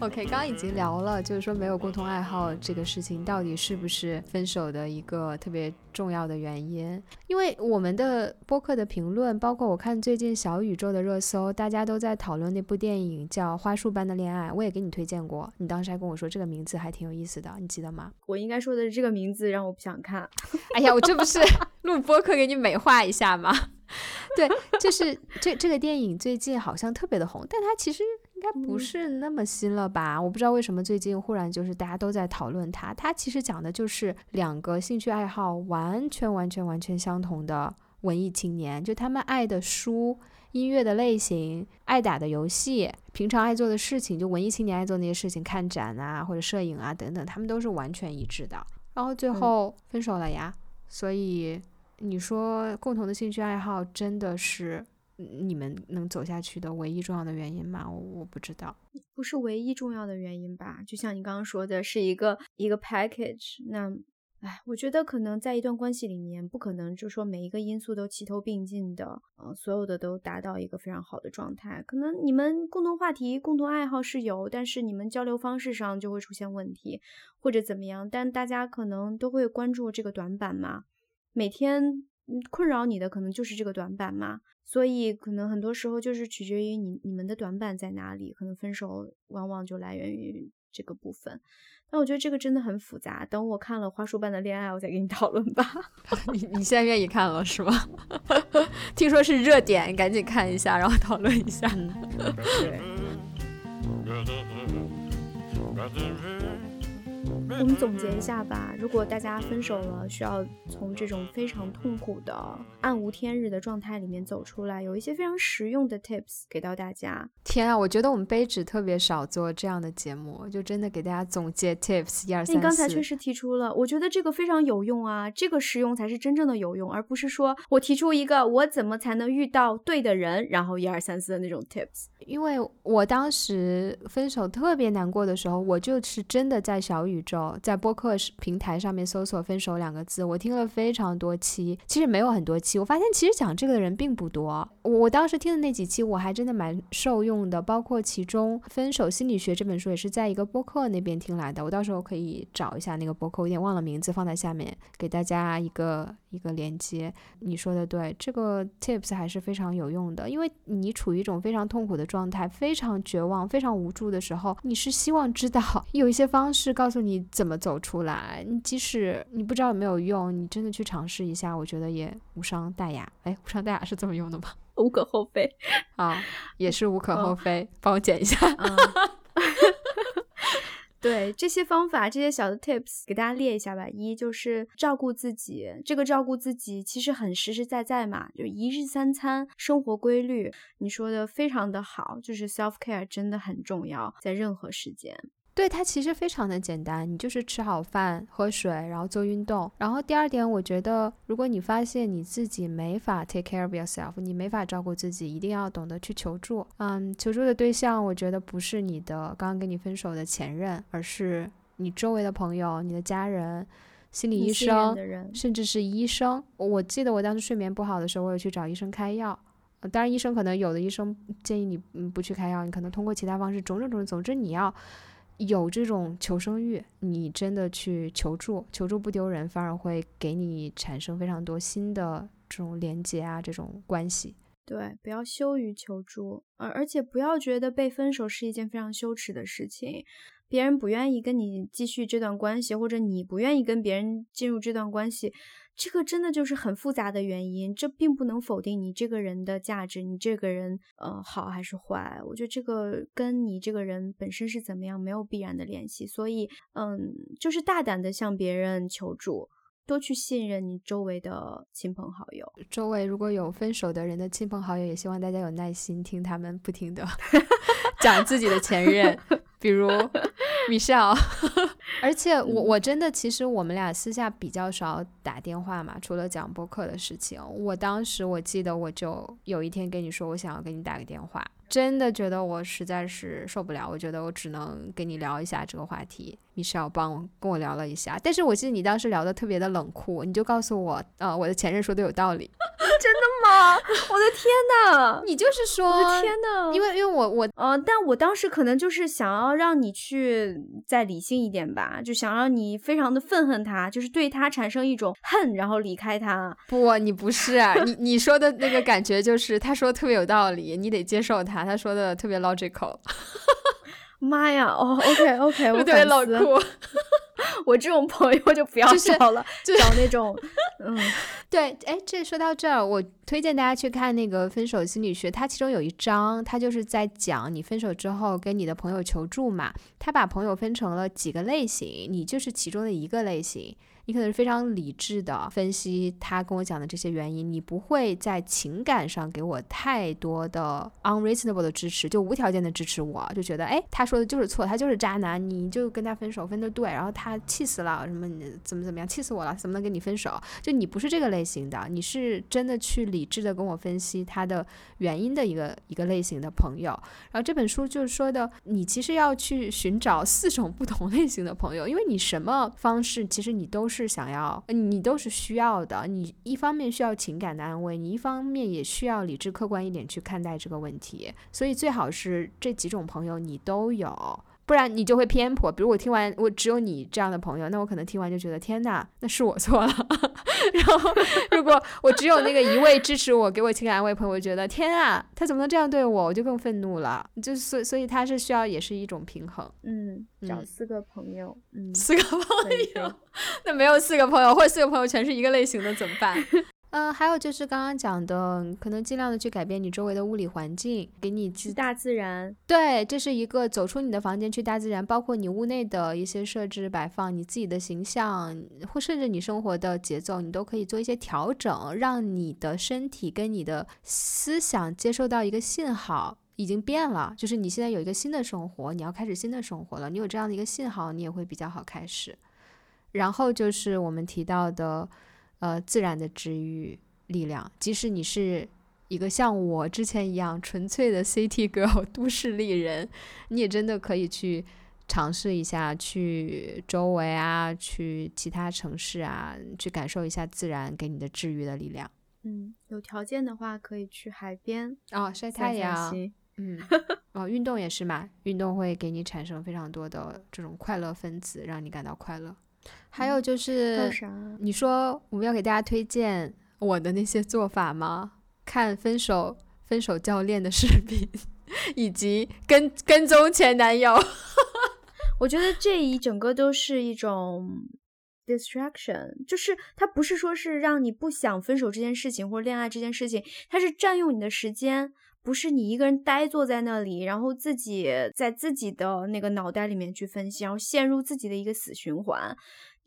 [SPEAKER 1] OK，刚刚已经聊了，就是说没有共同爱好这个事情到底是不是分手的一个特别重要的原因？因为我们的播客的评论，包括我看最近小宇宙的热搜，大家都在讨论那部电影叫《花束般的恋爱》，我也给你推荐过，你当时还跟我说这个名字还挺有意思的，你记得吗？
[SPEAKER 2] 我应该说的是这个名字让我不想看。
[SPEAKER 1] 哎呀，我这不是录播客给你美化一下吗？对，就是这这个电影最近好像特别的红，但它其实。应该不是那么新了吧？我不知道为什么最近忽然就是大家都在讨论它。它其实讲的就是两个兴趣爱好完全完全完全相同的文艺青年，就他们爱的书、音乐的类型、爱打的游戏、平常爱做的事情，就文艺青年爱做那些事情，看展啊或者摄影啊等等，他们都是完全一致的。然后最后分手了呀。所以你说共同的兴趣爱好真的是？你们能走下去的唯一重要的原因吗？我我不知道，
[SPEAKER 2] 不是唯一重要的原因吧？就像你刚刚说的，是一个一个 package。那，哎，我觉得可能在一段关系里面，不可能就说每一个因素都齐头并进的，嗯，所有的都达到一个非常好的状态。可能你们共同话题、共同爱好是有，但是你们交流方式上就会出现问题，或者怎么样？但大家可能都会关注这个短板嘛？每天困扰你的可能就是这个短板嘛？所以可能很多时候就是取决于你你们的短板在哪里，可能分手往往就来源于这个部分。但我觉得这个真的很复杂，等我看了《花束般的恋爱》，我再给你讨论吧。
[SPEAKER 1] 你你现在愿意看了是吗？听说是热点，赶紧看一下，然后讨论一下。
[SPEAKER 2] 对。我们总结一下吧。如果大家分手了，需要从这种非常痛苦的暗无天日的状态里面走出来，有一些非常实用的 tips 给到大家。
[SPEAKER 1] 天啊，我觉得我们杯纸特别少做这样的节目，就真的给大家总结 tips 一二三四。
[SPEAKER 2] 你刚才确实提出了，我觉得这个非常有用啊，这个实用才是真正的有用，而不是说我提出一个我怎么才能遇到对的人，然后一二三四的那种 tips。
[SPEAKER 1] 因为我当时分手特别难过的时候，我就是真的在小宇宙、在播客平台上面搜索“分手”两个字，我听了非常多期，其实没有很多期，我发现其实讲这个的人并不多。我当时听的那几期，我还真的蛮受用的，包括其中《分手心理学》这本书也是在一个播客那边听来的，我到时候可以找一下那个播客，我有点忘了名字，放在下面给大家一个一个连接。你说的对，这个 tips 还是非常有用的，因为你处于一种非常痛苦的。状态非常绝望、非常无助的时候，你是希望知道 有一些方式告诉你怎么走出来。你即使你不知道有没有用，你真的去尝试一下，我觉得也无伤大雅。哎，无伤大雅是这么用的吗？
[SPEAKER 2] 无可厚非
[SPEAKER 1] 啊，也是无可厚非。帮我剪一下。
[SPEAKER 2] 对这些方法，这些小的 tips 给大家列一下吧。一就是照顾自己，这个照顾自己其实很实实在在嘛，就一日三餐，生活规律。你说的非常的好，就是 self care 真的很重要，在任何时间。
[SPEAKER 1] 对它其实非常的简单，你就是吃好饭、喝水，然后做运动。然后第二点，我觉得如果你发现你自己没法 take care of yourself，你没法照顾自己，一定要懂得去求助。嗯，求助的对象，我觉得不是你的刚刚跟你分手的前任，而是你周围的朋友、你的家人、心理医生，甚至是医生。我记得我当时睡眠不好的时候，我有去找医生开药。当然，医生可能有的医生建议你嗯不去开药，你可能通过其他方式，种种种，总之你要。有这种求生欲，你真的去求助，求助不丢人，反而会给你产生非常多新的这种连接啊，这种关系。
[SPEAKER 2] 对，不要羞于求助，而而且不要觉得被分手是一件非常羞耻的事情。别人不愿意跟你继续这段关系，或者你不愿意跟别人进入这段关系。这个真的就是很复杂的原因，这并不能否定你这个人的价值，你这个人呃好还是坏？我觉得这个跟你这个人本身是怎么样没有必然的联系，所以嗯，就是大胆的向别人求助，多去信任你周围的亲朋好友。
[SPEAKER 1] 周围如果有分手的人的亲朋好友，也希望大家有耐心听他们不停的 讲自己的前任，比如。米少，而且我我真的其实我们俩私下比较少打电话嘛，除了讲播客的事情。我当时我记得我就有一天跟你说，我想要给你打个电话。真的觉得我实在是受不了，我觉得我只能跟你聊一下这个话题。米少帮我跟我聊了一下，但是我记得你当时聊的特别的冷酷，你就告诉我，呃，我的前任说的有道理。
[SPEAKER 2] 真的吗？我的天呐！
[SPEAKER 1] 你就是说，
[SPEAKER 2] 我的天呐！
[SPEAKER 1] 因为因为我我
[SPEAKER 2] 呃，但我当时可能就是想要让你去再理性一点吧，就想让你非常的愤恨他，就是对他产生一种恨，然后离开他。
[SPEAKER 1] 不，你不是你 你说的那个感觉就是他说的特别有道理，你得接受他。他说的特别 logical，
[SPEAKER 2] 妈呀！哦，OK OK，我
[SPEAKER 1] 特别冷酷。
[SPEAKER 2] 我这种朋友就不要找了，找那种，嗯，
[SPEAKER 1] 对，哎，这说到这儿，我推荐大家去看那个《分手心理学》，它其中有一章，它就是在讲你分手之后跟你的朋友求助嘛，他把朋友分成了几个类型，你就是其中的一个类型。你可能是非常理智的分析他跟我讲的这些原因，你不会在情感上给我太多的 unreasonable 的支持，就无条件的支持我，就觉得哎，他说的就是错，他就是渣男，你就跟他分手分的对，然后他气死了，什么怎么怎么样，气死我了，怎么能跟你分手？就你不是这个类型的，你是真的去理智的跟我分析他的原因的一个一个类型的朋友。然后这本书就是说的，你其实要去寻找四种不同类型的朋友，因为你什么方式其实你都是。是想要，你都是需要的。你一方面需要情感的安慰，你一方面也需要理智客观一点去看待这个问题。所以最好是这几种朋友你都有。不然你就会偏颇。比如我听完，我只有你这样的朋友，那我可能听完就觉得天哪，那是我错了。然后如果我只有那个一位支持我、给我情感安慰朋友，我觉得天啊，他怎么能这样对我？我就更愤怒了。就所所以他是需要也是一种平衡。
[SPEAKER 2] 嗯，找四个朋友，嗯，
[SPEAKER 1] 四个朋友，那没有四个朋友，或者四个朋友全是一个类型的怎么办？嗯，还有就是刚刚讲的，可能尽量的去改变你周围的物理环境，给你
[SPEAKER 2] 去大自然。
[SPEAKER 1] 对，这是一个走出你的房间去大自然，包括你屋内的一些设置摆放，你自己的形象，或甚至你生活的节奏，你都可以做一些调整，让你的身体跟你的思想接受到一个信号，已经变了，就是你现在有一个新的生活，你要开始新的生活了，你有这样的一个信号，你也会比较好开始。然后就是我们提到的。呃，自然的治愈力量，即使你是一个像我之前一样纯粹的 City Girl 都市丽人，你也真的可以去尝试一下，去周围啊，去其他城市啊，去感受一下自然给你的治愈的力量。
[SPEAKER 2] 嗯，有条件的话可以去海边
[SPEAKER 1] 哦，晒太阳。嗯，哦，运动也是嘛，运动会给你产生非常多的这种快乐分子，让你感到快乐。还有就是，你说我们要给大家推荐我的那些做法吗？看分手分手教练的视频，以及跟跟踪前男友。
[SPEAKER 2] 我觉得这一整个都是一种 distraction，就是它不是说是让你不想分手这件事情或者恋爱这件事情，它是占用你的时间。不是你一个人呆坐在那里，然后自己在自己的那个脑袋里面去分析，然后陷入自己的一个死循环。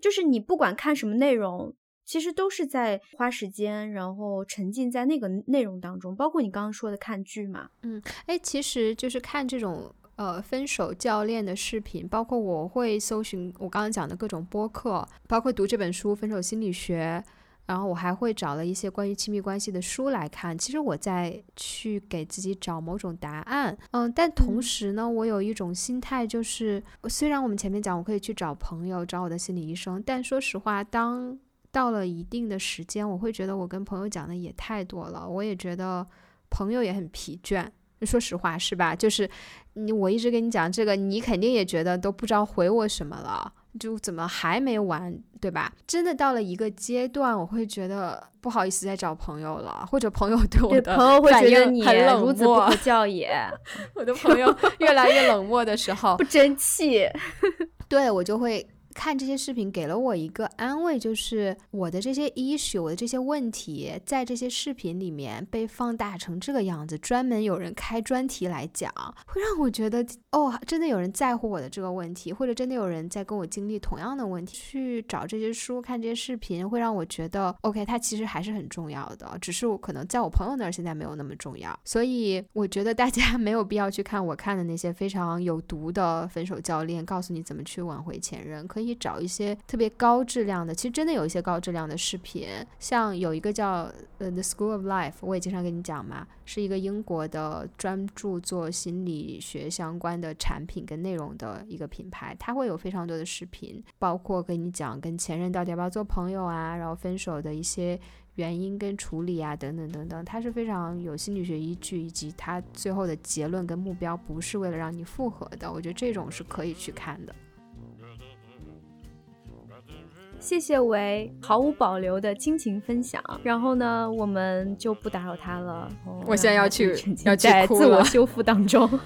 [SPEAKER 2] 就是你不管看什么内容，其实都是在花时间，然后沉浸在那个内容当中。包括你刚刚说的看剧嘛，
[SPEAKER 1] 嗯，哎，其实就是看这种呃分手教练的视频，包括我会搜寻我刚刚讲的各种播客，包括读这本书《分手心理学》。然后我还会找了一些关于亲密关系的书来看，其实我在去给自己找某种答案，嗯，但同时呢，我有一种心态，就是虽然我们前面讲我可以去找朋友，找我的心理医生，但说实话，当到了一定的时间，我会觉得我跟朋友讲的也太多了，我也觉得朋友也很疲倦，说实话是吧？就是你我一直跟你讲这个，你肯定也觉得都不知道回我什么了。就怎么还没完，对吧？真的到了一个阶段，我会觉得不好意思再找朋友了，或者朋友对我的
[SPEAKER 2] 朋友会觉得你
[SPEAKER 1] 很冷
[SPEAKER 2] 如此不可教也。
[SPEAKER 1] 我的朋友越来越冷漠的时候，
[SPEAKER 2] 不争气，
[SPEAKER 1] 对我就会。看这些视频给了我一个安慰，就是我的这些 issue，我的这些问题，在这些视频里面被放大成这个样子，专门有人开专题来讲，会让我觉得哦，真的有人在乎我的这个问题，或者真的有人在跟我经历同样的问题。去找这些书，看这些视频，会让我觉得 OK，它其实还是很重要的，只是我可能在我朋友那儿现在没有那么重要。所以我觉得大家 没有必要去看我看的那些非常有毒的分手教练，告诉你怎么去挽回前任，可以。以找一些特别高质量的，其实真的有一些高质量的视频，像有一个叫呃 The School of Life，我也经常跟你讲嘛，是一个英国的专注做心理学相关的产品跟内容的一个品牌，它会有非常多的视频，包括跟你讲跟前任到底要不要做朋友啊，然后分手的一些原因跟处理啊，等等等等，它是非常有心理学依据，以及它最后的结论跟目标不是为了让你复合的，我觉得这种是可以去看的。
[SPEAKER 2] 谢谢维毫无保留的亲情分享，然后呢，我们就不打扰他了。
[SPEAKER 1] 我现在要去，要
[SPEAKER 2] 在自我修复当中。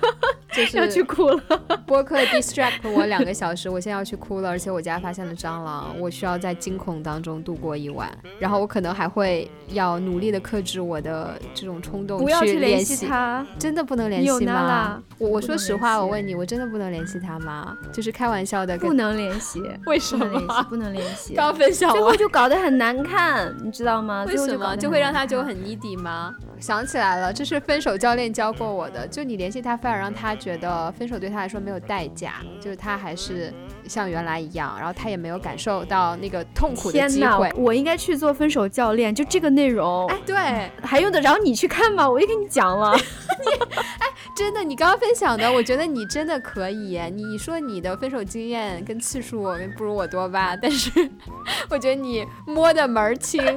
[SPEAKER 1] 就是
[SPEAKER 2] 要去哭了，
[SPEAKER 1] 播客 distract 我两个小时，我现在要去哭了，而且我家发现了蟑螂，我需要在惊恐当中度过一晚，然后我可能还会要努力的克制我的这种冲动，
[SPEAKER 2] 不要去
[SPEAKER 1] 联
[SPEAKER 2] 系他，
[SPEAKER 1] 真的不能联系吗？我我说实话，我问你，我真的不能联系他吗？就是开玩笑的，
[SPEAKER 2] 不能联系，
[SPEAKER 1] 为什么？
[SPEAKER 2] 不能联系，
[SPEAKER 1] 刚分享，
[SPEAKER 2] 最后就搞得很难看，你知道吗？
[SPEAKER 1] 为什么就会让他就很
[SPEAKER 2] needy
[SPEAKER 1] 吗？想起来了，这是分手教练教过我的，就你联系他，反而让他觉得分手对他来说没有代价，就是他还是像原来一样，然后他也没有感受到那个痛苦的机会。
[SPEAKER 2] 我应该去做分手教练，就这个内容，
[SPEAKER 1] 哎，对，
[SPEAKER 2] 还用得着你去看吗？我也跟你讲了，
[SPEAKER 1] 你，哎，真的，你刚刚分享的，我觉得你真的可以。你说你的分手经验跟次数不如我多吧，但是 我觉得你摸的门儿清。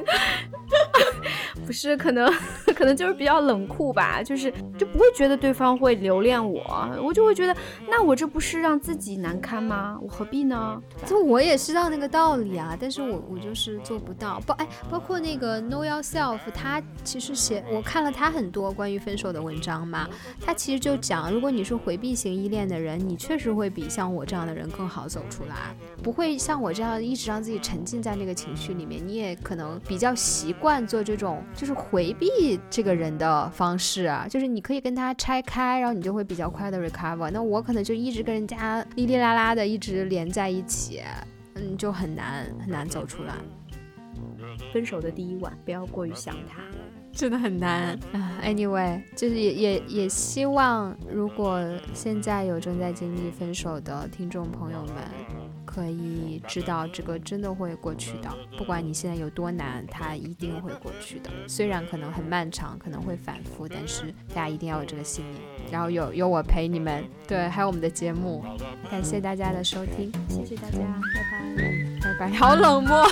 [SPEAKER 2] 不是，可能可能就是比较冷酷吧，就是就不会觉得对方会留恋我，我就会觉得，那我这不是让自己难堪吗？我何必呢？
[SPEAKER 1] 就我也知道那个道理啊，但是我我就是做不到。包哎，包括那个 Know Yourself，他其实写我看了他很多关于分手的文章嘛，他其实就讲，如果你是回避型依恋的人，你确实会比像我这样的人更好走出来，不会像我这样一直让自己沉浸在那个情绪里面，你也可能比较习惯做这种。就是回避这个人的方式啊，就是你可以跟他拆开，然后你就会比较快的 recover。那我可能就一直跟人家哩哩啦啦的一直连在一起，嗯，就很难很难走出来。
[SPEAKER 2] 分手的第一晚，不要过于想他，
[SPEAKER 1] 真的很难啊。Anyway，就是也也也希望，如果现在有正在经历分手的听众朋友们。可以知道这个真的会过去的不管你现在有多难它一定会过去的。虽然可能很漫长可能会反复但是大家一定要有这个信念然后有有我陪你们对还有我们的节目。感谢大家的收听
[SPEAKER 2] 谢谢大家拜拜
[SPEAKER 1] 拜拜好冷漠。